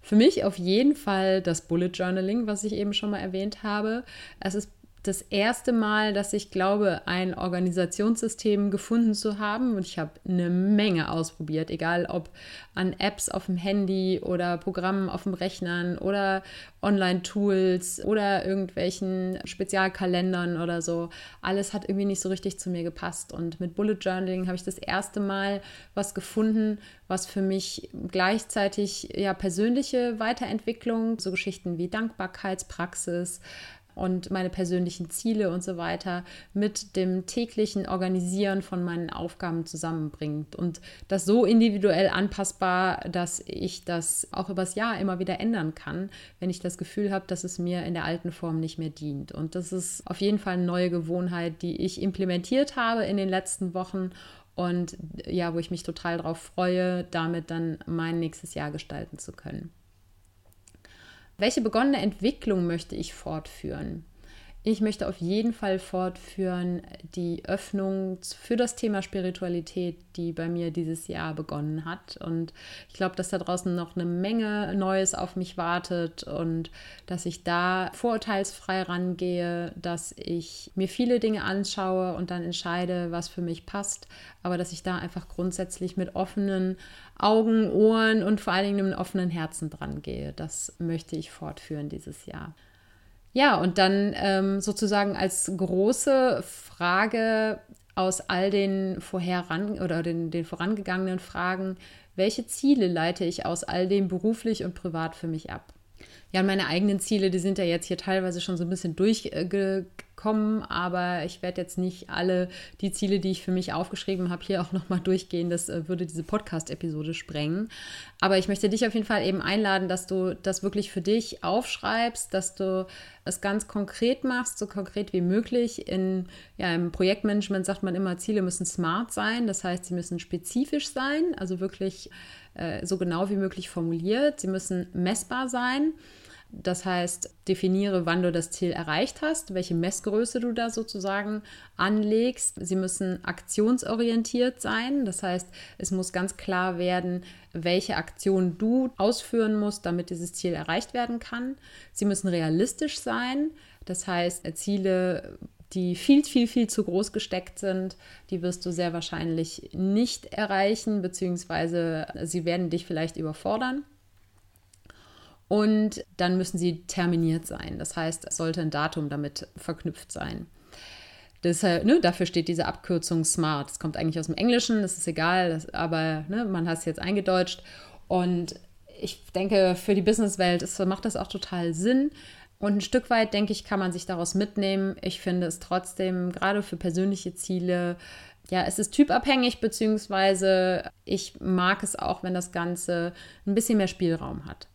Für mich auf jeden Fall das Bullet Journaling, was ich eben schon mal erwähnt habe. Es ist das erste Mal, dass ich glaube, ein Organisationssystem gefunden zu haben. Und ich habe eine Menge ausprobiert, egal ob an Apps auf dem Handy oder Programmen auf dem Rechnern oder Online-Tools oder irgendwelchen Spezialkalendern oder so. Alles hat irgendwie nicht so richtig zu mir gepasst. Und mit Bullet Journaling habe ich das erste Mal was gefunden, was für mich gleichzeitig ja persönliche Weiterentwicklung, so Geschichten wie Dankbarkeitspraxis, und meine persönlichen Ziele und so weiter mit dem täglichen Organisieren von meinen Aufgaben zusammenbringt und das so individuell anpassbar, dass ich das auch übers Jahr immer wieder ändern kann, wenn ich das Gefühl habe, dass es mir in der alten Form nicht mehr dient. Und das ist auf jeden Fall eine neue Gewohnheit, die ich implementiert habe in den letzten Wochen und ja, wo ich mich total darauf freue, damit dann mein nächstes Jahr gestalten zu können. Welche begonnene Entwicklung möchte ich fortführen? Ich möchte auf jeden Fall fortführen die Öffnung für das Thema Spiritualität, die bei mir dieses Jahr begonnen hat. Und ich glaube, dass da draußen noch eine Menge Neues auf mich wartet und dass ich da vorurteilsfrei rangehe, dass ich mir viele Dinge anschaue und dann entscheide, was für mich passt, aber dass ich da einfach grundsätzlich mit offenen Augen, Ohren und vor allen Dingen einem offenen Herzen dran gehe. Das möchte ich fortführen dieses Jahr. Ja, und dann ähm, sozusagen als große Frage aus all den vorheran oder den, den vorangegangenen Fragen, welche Ziele leite ich aus all dem beruflich und privat für mich ab? Ja, meine eigenen Ziele, die sind ja jetzt hier teilweise schon so ein bisschen durchgekommen, aber ich werde jetzt nicht alle die Ziele, die ich für mich aufgeschrieben habe, hier auch nochmal durchgehen. Das äh, würde diese Podcast-Episode sprengen. Aber ich möchte dich auf jeden Fall eben einladen, dass du das wirklich für dich aufschreibst, dass du es ganz konkret machst, so konkret wie möglich. In, ja, Im Projektmanagement sagt man immer, Ziele müssen smart sein, das heißt, sie müssen spezifisch sein, also wirklich äh, so genau wie möglich formuliert. Sie müssen messbar sein. Das heißt, definiere, wann du das Ziel erreicht hast, welche Messgröße du da sozusagen anlegst. Sie müssen aktionsorientiert sein. Das heißt, es muss ganz klar werden, welche Aktion du ausführen musst, damit dieses Ziel erreicht werden kann. Sie müssen realistisch sein. Das heißt, Ziele, die viel, viel, viel zu groß gesteckt sind, die wirst du sehr wahrscheinlich nicht erreichen, beziehungsweise sie werden dich vielleicht überfordern. Und dann müssen sie terminiert sein. Das heißt, es sollte ein Datum damit verknüpft sein. Deshalb, ne, dafür steht diese Abkürzung SMART. Das kommt eigentlich aus dem Englischen, das ist egal, das, aber ne, man hat es jetzt eingedeutscht. Und ich denke, für die Businesswelt macht das auch total Sinn. Und ein Stück weit, denke ich, kann man sich daraus mitnehmen. Ich finde es trotzdem, gerade für persönliche Ziele, ja, es ist typabhängig, beziehungsweise ich mag es auch, wenn das Ganze ein bisschen mehr Spielraum hat.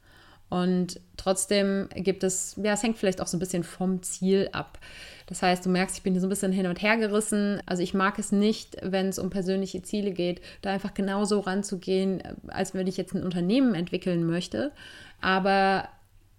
Und trotzdem gibt es, ja, es hängt vielleicht auch so ein bisschen vom Ziel ab. Das heißt, du merkst, ich bin so ein bisschen hin und her gerissen. Also ich mag es nicht, wenn es um persönliche Ziele geht, da einfach genauso ranzugehen, als wenn ich jetzt ein Unternehmen entwickeln möchte. Aber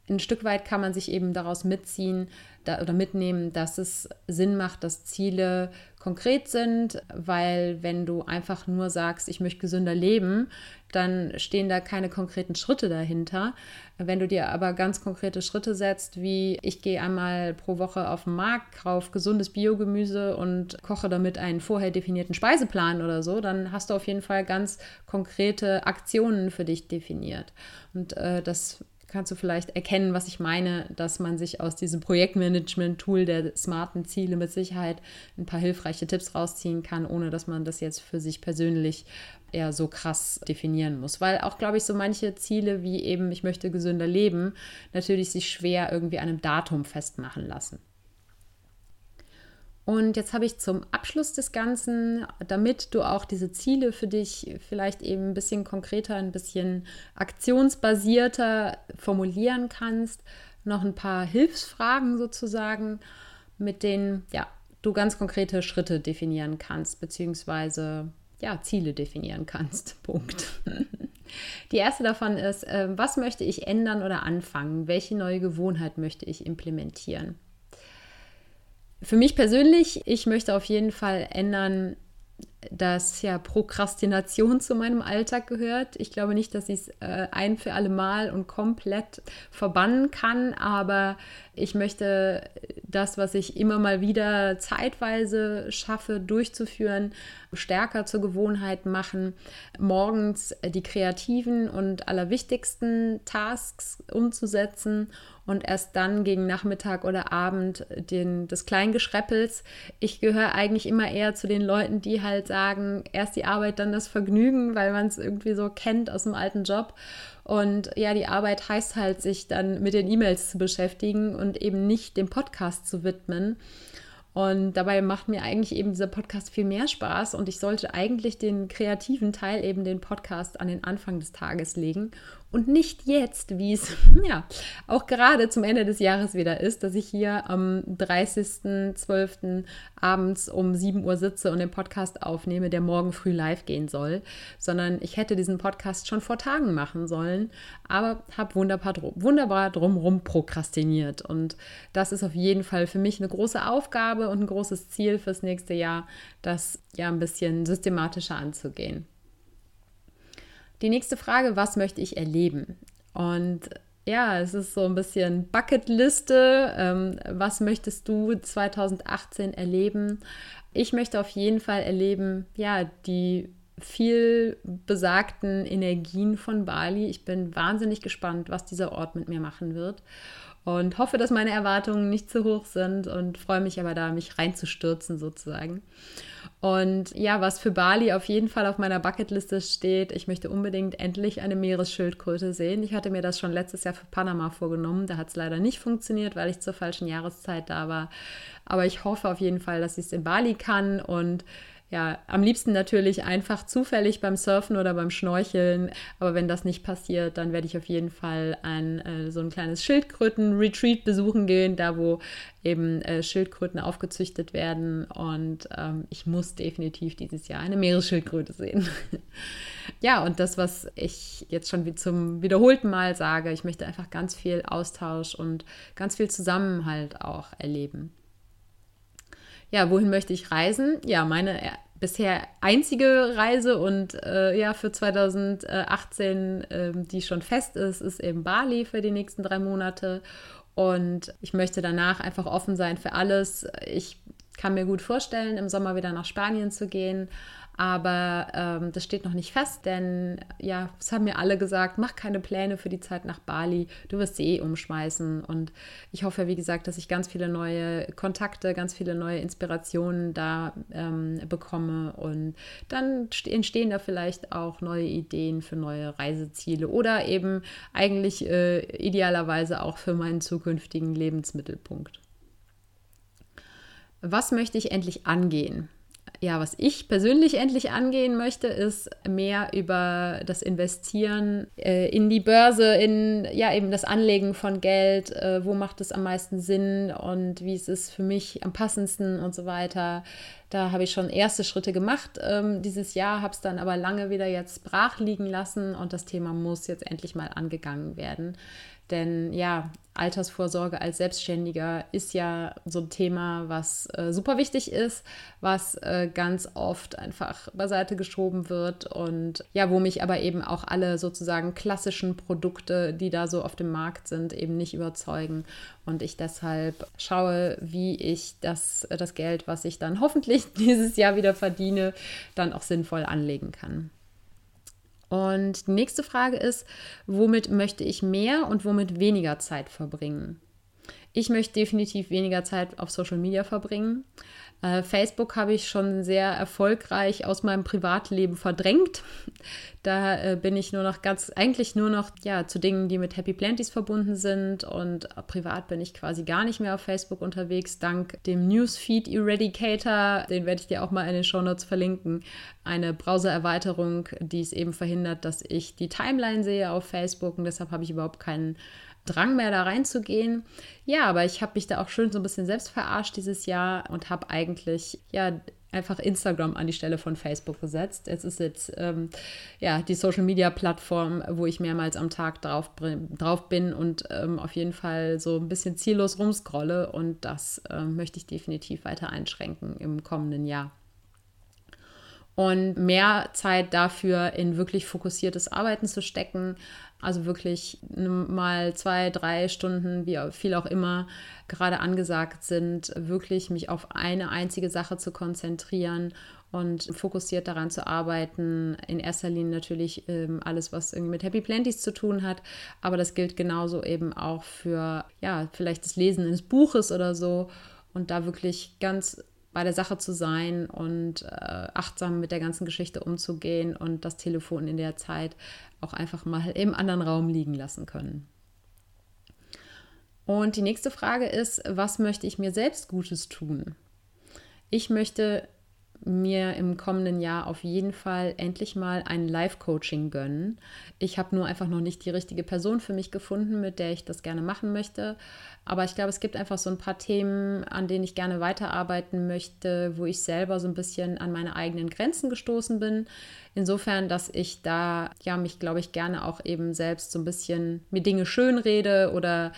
ein Stück weit kann man sich eben daraus mitziehen da, oder mitnehmen, dass es Sinn macht, dass Ziele konkret sind, weil wenn du einfach nur sagst, ich möchte gesünder leben, dann stehen da keine konkreten Schritte dahinter. Wenn du dir aber ganz konkrete Schritte setzt, wie ich gehe einmal pro Woche auf den Markt, kaufe gesundes Biogemüse und koche damit einen vorher definierten Speiseplan oder so, dann hast du auf jeden Fall ganz konkrete Aktionen für dich definiert. Und äh, das kannst du vielleicht erkennen, was ich meine, dass man sich aus diesem Projektmanagement-Tool der smarten Ziele mit Sicherheit ein paar hilfreiche Tipps rausziehen kann, ohne dass man das jetzt für sich persönlich eher so krass definieren muss. Weil auch, glaube ich, so manche Ziele wie eben, ich möchte gesünder leben, natürlich sich schwer irgendwie an einem Datum festmachen lassen. Und jetzt habe ich zum Abschluss des Ganzen, damit du auch diese Ziele für dich vielleicht eben ein bisschen konkreter, ein bisschen aktionsbasierter formulieren kannst, noch ein paar Hilfsfragen sozusagen, mit denen ja, du ganz konkrete Schritte definieren kannst, beziehungsweise ja, Ziele definieren kannst. [LAUGHS] Punkt. Die erste davon ist, äh, was möchte ich ändern oder anfangen? Welche neue Gewohnheit möchte ich implementieren? Für mich persönlich, ich möchte auf jeden Fall ändern, dass ja Prokrastination zu meinem Alltag gehört. Ich glaube nicht, dass ich es äh, ein für alle Mal und komplett verbannen kann, aber ich möchte das, was ich immer mal wieder zeitweise schaffe, durchzuführen, stärker zur Gewohnheit machen, morgens die kreativen und allerwichtigsten Tasks umzusetzen und erst dann gegen Nachmittag oder Abend den, des Kleingeschreppels. Ich gehöre eigentlich immer eher zu den Leuten, die halt sagen, erst die Arbeit, dann das Vergnügen, weil man es irgendwie so kennt aus dem alten Job. Und ja, die Arbeit heißt halt, sich dann mit den E-Mails zu beschäftigen und eben nicht dem Podcast zu widmen. Und dabei macht mir eigentlich eben dieser Podcast viel mehr Spaß und ich sollte eigentlich den kreativen Teil, eben den Podcast, an den Anfang des Tages legen und nicht jetzt, wie es [LAUGHS] ja auch gerade zum Ende des Jahres wieder ist, dass ich hier am 30.12. abends um 7 Uhr sitze und den Podcast aufnehme, der morgen früh live gehen soll, sondern ich hätte diesen Podcast schon vor Tagen machen sollen, aber habe wunderbar, wunderbar drumherum prokrastiniert. Und das ist auf jeden Fall für mich eine große Aufgabe und ein großes Ziel fürs nächste Jahr, das ja ein bisschen systematischer anzugehen. Die nächste Frage, was möchte ich erleben? Und ja, es ist so ein bisschen Bucketliste. Ähm, was möchtest du 2018 erleben? Ich möchte auf jeden Fall erleben, ja, die viel besagten Energien von Bali. Ich bin wahnsinnig gespannt, was dieser Ort mit mir machen wird und hoffe, dass meine Erwartungen nicht zu hoch sind und freue mich aber da, mich reinzustürzen sozusagen. Und ja, was für Bali auf jeden Fall auf meiner Bucketliste steht, ich möchte unbedingt endlich eine Meeresschildkröte sehen. Ich hatte mir das schon letztes Jahr für Panama vorgenommen. Da hat es leider nicht funktioniert, weil ich zur falschen Jahreszeit da war. Aber ich hoffe auf jeden Fall, dass ich es in Bali kann und ja, am liebsten natürlich einfach zufällig beim Surfen oder beim Schnorcheln. Aber wenn das nicht passiert, dann werde ich auf jeden Fall ein äh, so ein kleines Schildkröten-Retreat besuchen gehen, da wo eben äh, Schildkröten aufgezüchtet werden. Und ähm, ich muss definitiv dieses Jahr eine Meeresschildkröte sehen. [LAUGHS] ja, und das, was ich jetzt schon zum wiederholten Mal sage, ich möchte einfach ganz viel Austausch und ganz viel Zusammenhalt auch erleben. Ja, wohin möchte ich reisen? Ja, meine äh, bisher einzige Reise und äh, ja, für 2018, äh, die schon fest ist, ist eben Bali für die nächsten drei Monate. Und ich möchte danach einfach offen sein für alles. Ich kann mir gut vorstellen, im Sommer wieder nach Spanien zu gehen. Aber ähm, das steht noch nicht fest, denn ja, es haben mir alle gesagt, mach keine Pläne für die Zeit nach Bali, du wirst sie eh umschmeißen. Und ich hoffe, wie gesagt, dass ich ganz viele neue Kontakte, ganz viele neue Inspirationen da ähm, bekomme. Und dann entstehen da vielleicht auch neue Ideen für neue Reiseziele oder eben eigentlich äh, idealerweise auch für meinen zukünftigen Lebensmittelpunkt. Was möchte ich endlich angehen? Ja, was ich persönlich endlich angehen möchte, ist mehr über das Investieren äh, in die Börse, in ja eben das Anlegen von Geld, äh, wo macht es am meisten Sinn und wie ist es für mich am passendsten und so weiter. Da habe ich schon erste Schritte gemacht ähm, dieses Jahr, habe es dann aber lange wieder jetzt brach liegen lassen und das Thema muss jetzt endlich mal angegangen werden. Denn ja, Altersvorsorge als Selbstständiger ist ja so ein Thema, was äh, super wichtig ist, was äh, ganz oft einfach beiseite geschoben wird und ja, wo mich aber eben auch alle sozusagen klassischen Produkte, die da so auf dem Markt sind, eben nicht überzeugen und ich deshalb schaue, wie ich das, das Geld, was ich dann hoffentlich [LAUGHS] dieses Jahr wieder verdiene, dann auch sinnvoll anlegen kann. Und die nächste Frage ist, womit möchte ich mehr und womit weniger Zeit verbringen? Ich möchte definitiv weniger Zeit auf Social Media verbringen. Äh, Facebook habe ich schon sehr erfolgreich aus meinem Privatleben verdrängt. Da äh, bin ich nur noch ganz, eigentlich nur noch ja, zu Dingen, die mit Happy Planties verbunden sind. Und privat bin ich quasi gar nicht mehr auf Facebook unterwegs, dank dem Newsfeed Eradicator. Den werde ich dir auch mal in den Shownotes verlinken. Eine Browsererweiterung, die es eben verhindert, dass ich die Timeline sehe auf Facebook. Und deshalb habe ich überhaupt keinen Drang mehr da reinzugehen. Ja, aber ich habe mich da auch schön so ein bisschen selbst verarscht dieses Jahr und habe eigentlich ja einfach Instagram an die Stelle von Facebook gesetzt. Es ist jetzt ähm, ja die Social Media Plattform, wo ich mehrmals am Tag drauf, drauf bin und ähm, auf jeden Fall so ein bisschen ziellos rumscrolle und das ähm, möchte ich definitiv weiter einschränken im kommenden Jahr. und mehr Zeit dafür in wirklich fokussiertes Arbeiten zu stecken. Also wirklich mal zwei, drei Stunden, wie viel auch immer gerade angesagt sind, wirklich mich auf eine einzige Sache zu konzentrieren und fokussiert daran zu arbeiten. In erster Linie natürlich ähm, alles, was irgendwie mit Happy Planties zu tun hat, aber das gilt genauso eben auch für, ja, vielleicht das Lesen eines Buches oder so und da wirklich ganz bei der Sache zu sein und äh, achtsam mit der ganzen Geschichte umzugehen und das Telefon in der Zeit auch einfach mal im anderen Raum liegen lassen können. Und die nächste Frage ist, was möchte ich mir selbst Gutes tun? Ich möchte mir im kommenden Jahr auf jeden Fall endlich mal ein Live-Coaching gönnen. Ich habe nur einfach noch nicht die richtige Person für mich gefunden, mit der ich das gerne machen möchte. Aber ich glaube, es gibt einfach so ein paar Themen, an denen ich gerne weiterarbeiten möchte, wo ich selber so ein bisschen an meine eigenen Grenzen gestoßen bin. Insofern, dass ich da ja mich, glaube ich, gerne auch eben selbst so ein bisschen mir Dinge schönrede oder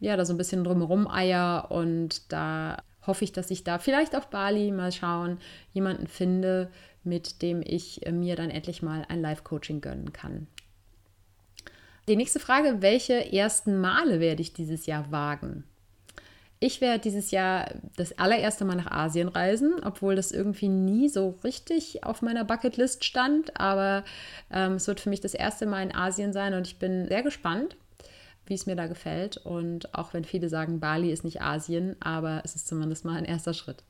ja, da so ein bisschen drumherum eier und da hoffe ich, dass ich da vielleicht auf Bali mal schauen, jemanden finde, mit dem ich äh, mir dann endlich mal ein Live-Coaching gönnen kann. Die nächste Frage, welche ersten Male werde ich dieses Jahr wagen? Ich werde dieses Jahr das allererste Mal nach Asien reisen, obwohl das irgendwie nie so richtig auf meiner Bucketlist stand. Aber ähm, es wird für mich das erste Mal in Asien sein und ich bin sehr gespannt wie es mir da gefällt. Und auch wenn viele sagen, Bali ist nicht Asien, aber es ist zumindest mal ein erster Schritt.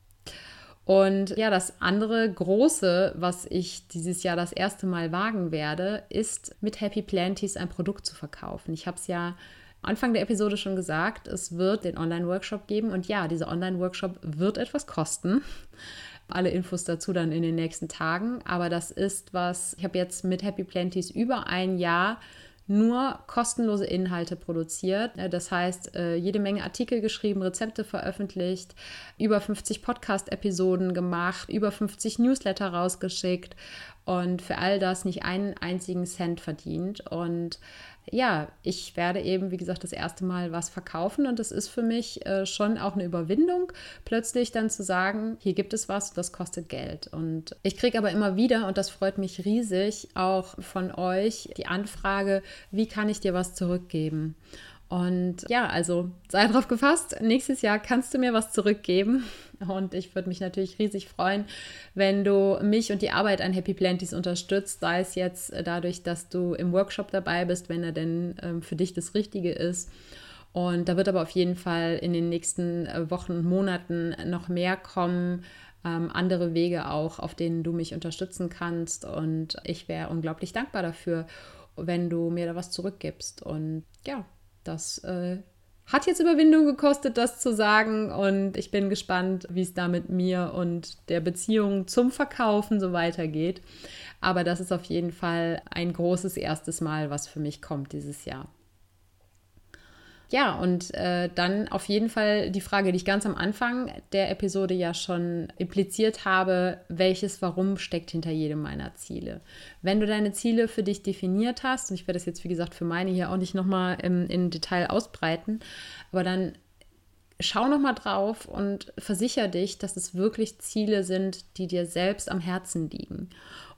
Und ja, das andere große, was ich dieses Jahr das erste Mal wagen werde, ist mit Happy Planties ein Produkt zu verkaufen. Ich habe es ja Anfang der Episode schon gesagt, es wird den Online-Workshop geben. Und ja, dieser Online-Workshop wird etwas kosten. Alle Infos dazu dann in den nächsten Tagen. Aber das ist was, ich habe jetzt mit Happy Planties über ein Jahr nur kostenlose Inhalte produziert. Das heißt, äh, jede Menge Artikel geschrieben, Rezepte veröffentlicht, über 50 Podcast-Episoden gemacht, über 50 Newsletter rausgeschickt und für all das nicht einen einzigen Cent verdient. Und ja, ich werde eben, wie gesagt, das erste Mal was verkaufen und das ist für mich äh, schon auch eine Überwindung, plötzlich dann zu sagen, hier gibt es was, das kostet Geld. Und ich kriege aber immer wieder, und das freut mich riesig, auch von euch die Anfrage, wie kann ich dir was zurückgeben? Und ja, also sei drauf gefasst, nächstes Jahr kannst du mir was zurückgeben. Und ich würde mich natürlich riesig freuen, wenn du mich und die Arbeit an Happy Planties unterstützt, sei es jetzt dadurch, dass du im Workshop dabei bist, wenn er denn ähm, für dich das Richtige ist. Und da wird aber auf jeden Fall in den nächsten äh, Wochen und Monaten noch mehr kommen, ähm, andere Wege auch, auf denen du mich unterstützen kannst. Und ich wäre unglaublich dankbar dafür, wenn du mir da was zurückgibst. Und ja, das äh, hat jetzt Überwindung gekostet, das zu sagen. Und ich bin gespannt, wie es da mit mir und der Beziehung zum Verkaufen so weitergeht. Aber das ist auf jeden Fall ein großes erstes Mal, was für mich kommt dieses Jahr. Ja, und äh, dann auf jeden Fall die Frage, die ich ganz am Anfang der Episode ja schon impliziert habe, welches Warum steckt hinter jedem meiner Ziele. Wenn du deine Ziele für dich definiert hast, und ich werde das jetzt, wie gesagt, für meine hier auch nicht nochmal im, im Detail ausbreiten, aber dann schau nochmal drauf und versicher dich, dass es wirklich Ziele sind, die dir selbst am Herzen liegen.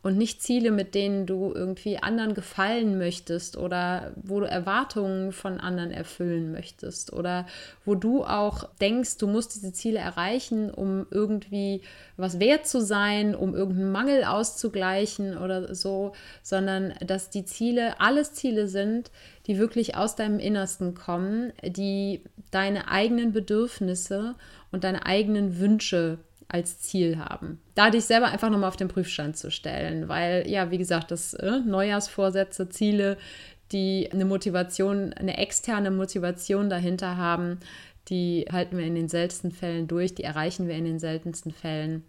Und nicht Ziele, mit denen du irgendwie anderen gefallen möchtest oder wo du Erwartungen von anderen erfüllen möchtest oder wo du auch denkst, du musst diese Ziele erreichen, um irgendwie was wert zu sein, um irgendeinen Mangel auszugleichen oder so, sondern dass die Ziele alles Ziele sind, die wirklich aus deinem Innersten kommen, die deine eigenen Bedürfnisse und deine eigenen Wünsche als Ziel haben. Da dich selber einfach nochmal auf den Prüfstand zu stellen, weil ja, wie gesagt, das äh, Neujahrsvorsätze, Ziele, die eine Motivation, eine externe Motivation dahinter haben, die halten wir in den seltensten Fällen durch, die erreichen wir in den seltensten Fällen.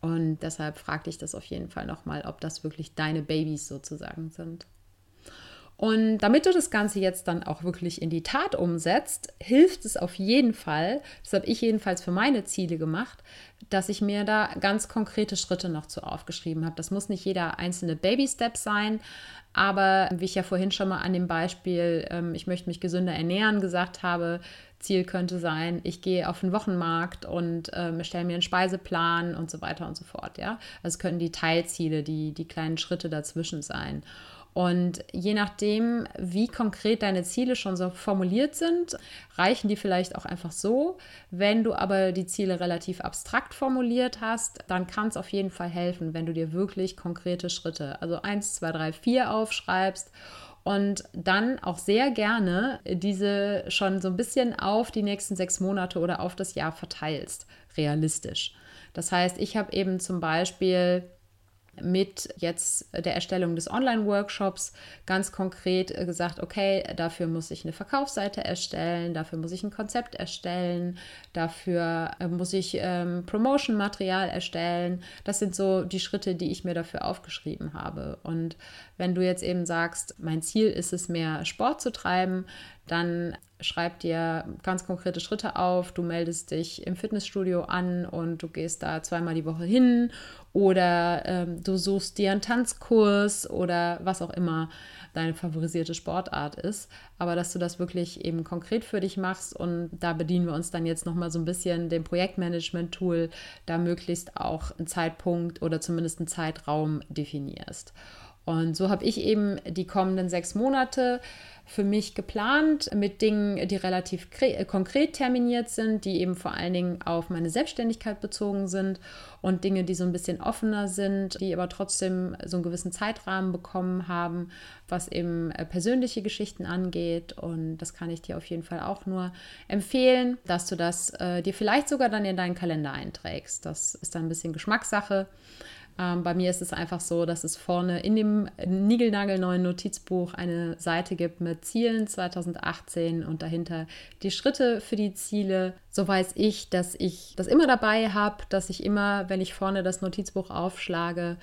Und deshalb frag dich das auf jeden Fall nochmal, ob das wirklich deine Babys sozusagen sind. Und damit du das Ganze jetzt dann auch wirklich in die Tat umsetzt, hilft es auf jeden Fall, das habe ich jedenfalls für meine Ziele gemacht, dass ich mir da ganz konkrete Schritte noch zu aufgeschrieben habe. Das muss nicht jeder einzelne Baby-Step sein, aber wie ich ja vorhin schon mal an dem Beispiel, ähm, ich möchte mich gesünder ernähren, gesagt habe, Ziel könnte sein, ich gehe auf den Wochenmarkt und ähm, stelle mir einen Speiseplan und so weiter und so fort. Ja, also können die Teilziele, die, die kleinen Schritte dazwischen sein. Und je nachdem, wie konkret deine Ziele schon so formuliert sind, reichen die vielleicht auch einfach so. Wenn du aber die Ziele relativ abstrakt formuliert hast, dann kann es auf jeden Fall helfen, wenn du dir wirklich konkrete Schritte, also 1, 2, 3, 4 aufschreibst und dann auch sehr gerne diese schon so ein bisschen auf die nächsten sechs Monate oder auf das Jahr verteilst, realistisch. Das heißt, ich habe eben zum Beispiel mit jetzt der Erstellung des Online-Workshops ganz konkret gesagt, okay, dafür muss ich eine Verkaufsseite erstellen, dafür muss ich ein Konzept erstellen, dafür äh, muss ich ähm, Promotion-Material erstellen. Das sind so die Schritte, die ich mir dafür aufgeschrieben habe. Und wenn du jetzt eben sagst, mein Ziel ist es, mehr Sport zu treiben, dann schreib dir ganz konkrete Schritte auf. Du meldest dich im Fitnessstudio an und du gehst da zweimal die Woche hin oder ähm, du suchst dir einen Tanzkurs oder was auch immer deine favorisierte Sportart ist. Aber dass du das wirklich eben konkret für dich machst und da bedienen wir uns dann jetzt nochmal so ein bisschen dem Projektmanagement-Tool, da möglichst auch einen Zeitpunkt oder zumindest einen Zeitraum definierst. Und so habe ich eben die kommenden sechs Monate für mich geplant mit Dingen, die relativ äh, konkret terminiert sind, die eben vor allen Dingen auf meine Selbstständigkeit bezogen sind und Dinge, die so ein bisschen offener sind, die aber trotzdem so einen gewissen Zeitrahmen bekommen haben, was eben äh, persönliche Geschichten angeht. Und das kann ich dir auf jeden Fall auch nur empfehlen, dass du das äh, dir vielleicht sogar dann in deinen Kalender einträgst. Das ist dann ein bisschen Geschmackssache. Ähm, bei mir ist es einfach so, dass es vorne in dem niegelnagelneuen Notizbuch eine Seite gibt mit Zielen 2018 und dahinter die Schritte für die Ziele. So weiß ich, dass ich das immer dabei habe, dass ich immer, wenn ich vorne das Notizbuch aufschlage,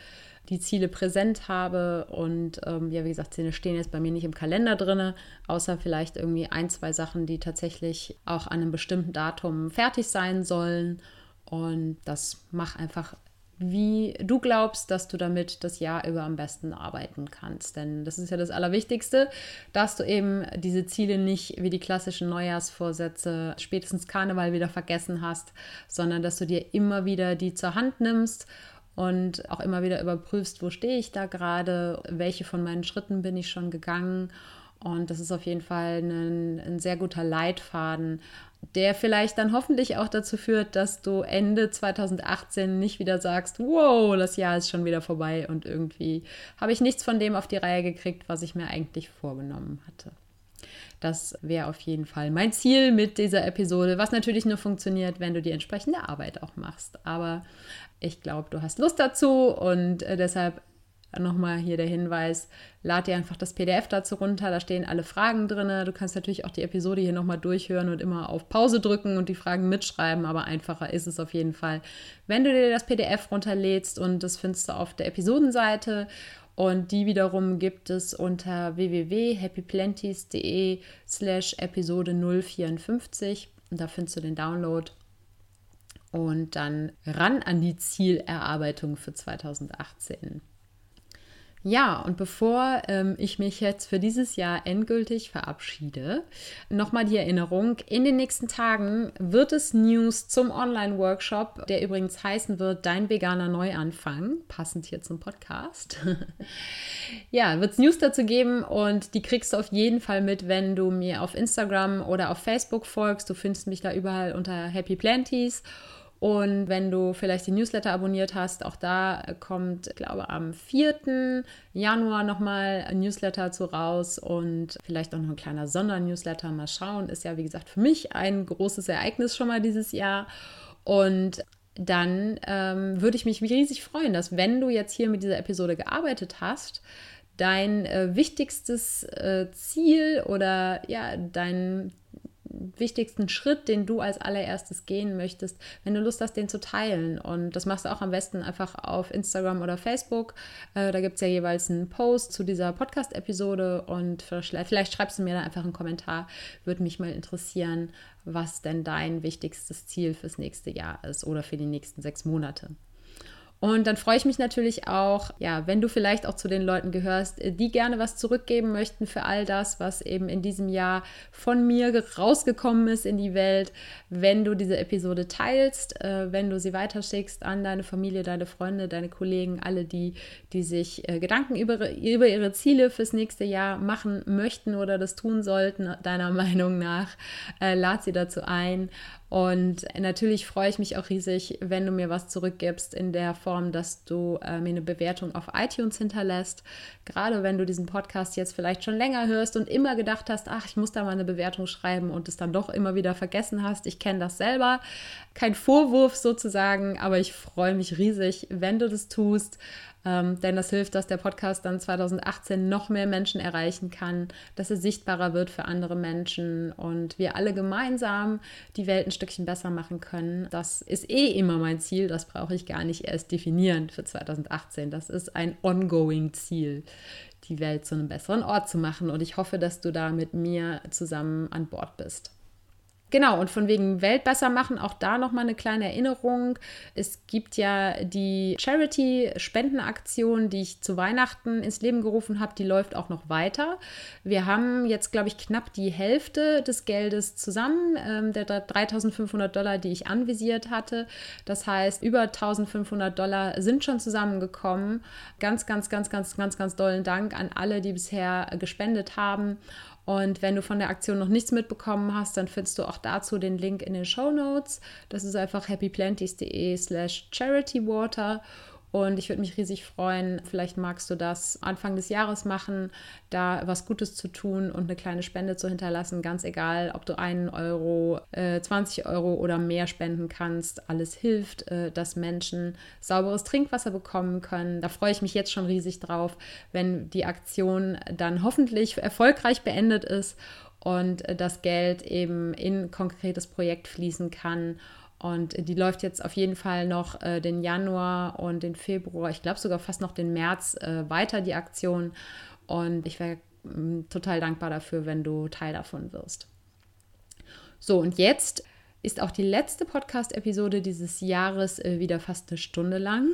die Ziele präsent habe. Und ähm, ja, wie gesagt, sie stehen jetzt bei mir nicht im Kalender drin, außer vielleicht irgendwie ein, zwei Sachen, die tatsächlich auch an einem bestimmten Datum fertig sein sollen. Und das macht einfach wie du glaubst, dass du damit das Jahr über am besten arbeiten kannst. Denn das ist ja das Allerwichtigste, dass du eben diese Ziele nicht wie die klassischen Neujahrsvorsätze spätestens Karneval wieder vergessen hast, sondern dass du dir immer wieder die zur Hand nimmst und auch immer wieder überprüfst, wo stehe ich da gerade, welche von meinen Schritten bin ich schon gegangen. Und das ist auf jeden Fall ein, ein sehr guter Leitfaden, der vielleicht dann hoffentlich auch dazu führt, dass du Ende 2018 nicht wieder sagst, wow, das Jahr ist schon wieder vorbei und irgendwie habe ich nichts von dem auf die Reihe gekriegt, was ich mir eigentlich vorgenommen hatte. Das wäre auf jeden Fall mein Ziel mit dieser Episode, was natürlich nur funktioniert, wenn du die entsprechende Arbeit auch machst. Aber ich glaube, du hast Lust dazu und äh, nochmal hier der Hinweis, lad dir einfach das PDF dazu runter, da stehen alle Fragen drin. Du kannst natürlich auch die Episode hier nochmal durchhören und immer auf Pause drücken und die Fragen mitschreiben, aber einfacher ist es auf jeden Fall, wenn du dir das PDF runterlädst und das findest du auf der Episodenseite und die wiederum gibt es unter www.happyplenties.de slash Episode 054 und da findest du den Download und dann ran an die Zielerarbeitung für 2018. Ja, und bevor ähm, ich mich jetzt für dieses Jahr endgültig verabschiede, nochmal die Erinnerung, in den nächsten Tagen wird es News zum Online-Workshop, der übrigens heißen wird Dein veganer Neuanfang, passend hier zum Podcast. [LAUGHS] ja, wird es News dazu geben und die kriegst du auf jeden Fall mit, wenn du mir auf Instagram oder auf Facebook folgst. Du findest mich da überall unter Happy Planties. Und wenn du vielleicht die Newsletter abonniert hast, auch da kommt, ich glaube, am 4. Januar nochmal ein Newsletter zu raus und vielleicht auch noch ein kleiner Sondernewsletter. Mal schauen. Ist ja, wie gesagt, für mich ein großes Ereignis schon mal dieses Jahr. Und dann ähm, würde ich mich riesig freuen, dass wenn du jetzt hier mit dieser Episode gearbeitet hast, dein äh, wichtigstes äh, Ziel oder ja, dein den wichtigsten Schritt, den du als allererstes gehen möchtest, wenn du Lust hast, den zu teilen. Und das machst du auch am besten einfach auf Instagram oder Facebook. Äh, da gibt es ja jeweils einen Post zu dieser Podcast-Episode und vielleicht schreibst du mir da einfach einen Kommentar. Würde mich mal interessieren, was denn dein wichtigstes Ziel fürs nächste Jahr ist oder für die nächsten sechs Monate. Und dann freue ich mich natürlich auch, ja, wenn du vielleicht auch zu den Leuten gehörst, äh, die gerne was zurückgeben möchten für all das, was eben in diesem Jahr von mir rausgekommen ist in die Welt, wenn du diese Episode teilst, äh, wenn du sie weiterschickst an deine Familie, deine Freunde, deine Kollegen, alle die, die sich äh, Gedanken über, über ihre Ziele fürs nächste Jahr machen möchten oder das tun sollten, deiner [LAUGHS] Meinung nach, äh, lad sie dazu ein und natürlich freue ich mich auch riesig, wenn du mir was zurückgibst in der Form, dass du äh, mir eine Bewertung auf iTunes hinterlässt. Gerade wenn du diesen Podcast jetzt vielleicht schon länger hörst und immer gedacht hast, ach, ich muss da mal eine Bewertung schreiben und es dann doch immer wieder vergessen hast. Ich kenne das selber. Kein Vorwurf sozusagen, aber ich freue mich riesig, wenn du das tust. Ähm, denn das hilft, dass der Podcast dann 2018 noch mehr Menschen erreichen kann, dass er sichtbarer wird für andere Menschen und wir alle gemeinsam die Welt ein Stückchen besser machen können. Das ist eh immer mein Ziel, das brauche ich gar nicht erst definieren für 2018. Das ist ein ongoing Ziel, die Welt zu einem besseren Ort zu machen und ich hoffe, dass du da mit mir zusammen an Bord bist. Genau, und von wegen Welt besser machen, auch da nochmal eine kleine Erinnerung. Es gibt ja die Charity-Spendenaktion, die ich zu Weihnachten ins Leben gerufen habe, die läuft auch noch weiter. Wir haben jetzt, glaube ich, knapp die Hälfte des Geldes zusammen, ähm, der 3500 Dollar, die ich anvisiert hatte. Das heißt, über 1500 Dollar sind schon zusammengekommen. Ganz, ganz, ganz, ganz, ganz, ganz dollen Dank an alle, die bisher gespendet haben. Und wenn du von der Aktion noch nichts mitbekommen hast, dann findest du auch dazu den Link in den Show Notes. Das ist einfach happyplanties.de slash charitywater. Und ich würde mich riesig freuen, vielleicht magst du das Anfang des Jahres machen, da was Gutes zu tun und eine kleine Spende zu hinterlassen. Ganz egal, ob du einen Euro, äh, 20 Euro oder mehr spenden kannst. Alles hilft, äh, dass Menschen sauberes Trinkwasser bekommen können. Da freue ich mich jetzt schon riesig drauf, wenn die Aktion dann hoffentlich erfolgreich beendet ist und äh, das Geld eben in konkretes Projekt fließen kann und die läuft jetzt auf jeden Fall noch äh, den Januar und den Februar, ich glaube sogar fast noch den März äh, weiter, die Aktion. Und ich wäre mm, total dankbar dafür, wenn du Teil davon wirst. So, und jetzt ist auch die letzte Podcast-Episode dieses Jahres äh, wieder fast eine Stunde lang.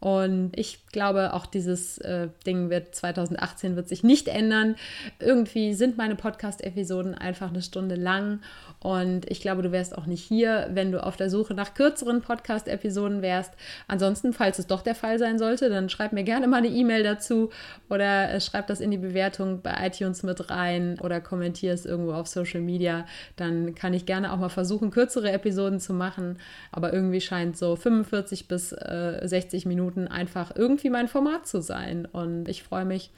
Und ich glaube, auch dieses äh, Ding wird 2018 wird sich nicht ändern. Irgendwie sind meine Podcast-Episoden einfach eine Stunde lang. Und ich glaube, du wärst auch nicht hier, wenn du auf der Suche nach kürzeren Podcast-Episoden wärst. Ansonsten, falls es doch der Fall sein sollte, dann schreib mir gerne mal eine E-Mail dazu oder äh, schreib das in die Bewertung bei iTunes mit rein oder kommentier es irgendwo auf Social Media. Dann kann ich gerne auch mal versuchen, kürzere Episoden zu machen. Aber irgendwie scheint so 45 bis äh, 60 Minuten einfach irgendwie mein Format zu sein. Und ich freue mich,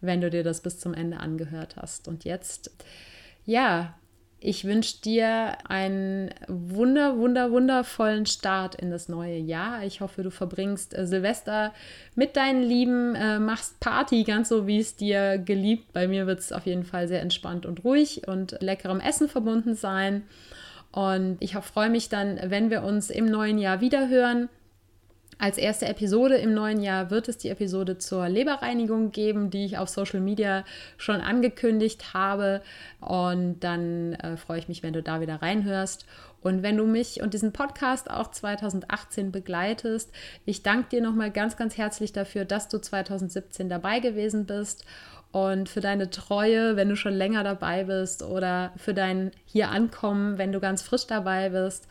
wenn du dir das bis zum Ende angehört hast. Und jetzt, ja, ich wünsche dir einen wunder, wunder, wundervollen Start in das neue Jahr. Ich hoffe, du verbringst äh, Silvester mit deinen Lieben, äh, machst Party ganz so, wie es dir geliebt. Bei mir wird es auf jeden Fall sehr entspannt und ruhig und leckerem Essen verbunden sein. Und ich freue mich dann, wenn wir uns im neuen Jahr wieder hören. Als erste Episode im neuen Jahr wird es die Episode zur Leberreinigung geben, die ich auf Social Media schon angekündigt habe. Und dann äh, freue ich mich, wenn du da wieder reinhörst. Und wenn du mich und diesen Podcast auch 2018 begleitest, ich danke dir nochmal ganz, ganz herzlich dafür, dass du 2017 dabei gewesen bist und für deine Treue, wenn du schon länger dabei bist oder für dein hier ankommen, wenn du ganz frisch dabei bist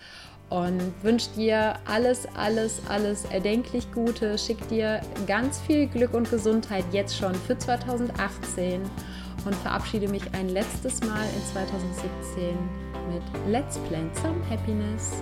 und wünsche dir alles, alles, alles erdenklich Gute. Schick dir ganz viel Glück und Gesundheit jetzt schon für 2018 und verabschiede mich ein letztes Mal in 2017 mit Let's Plan Some Happiness.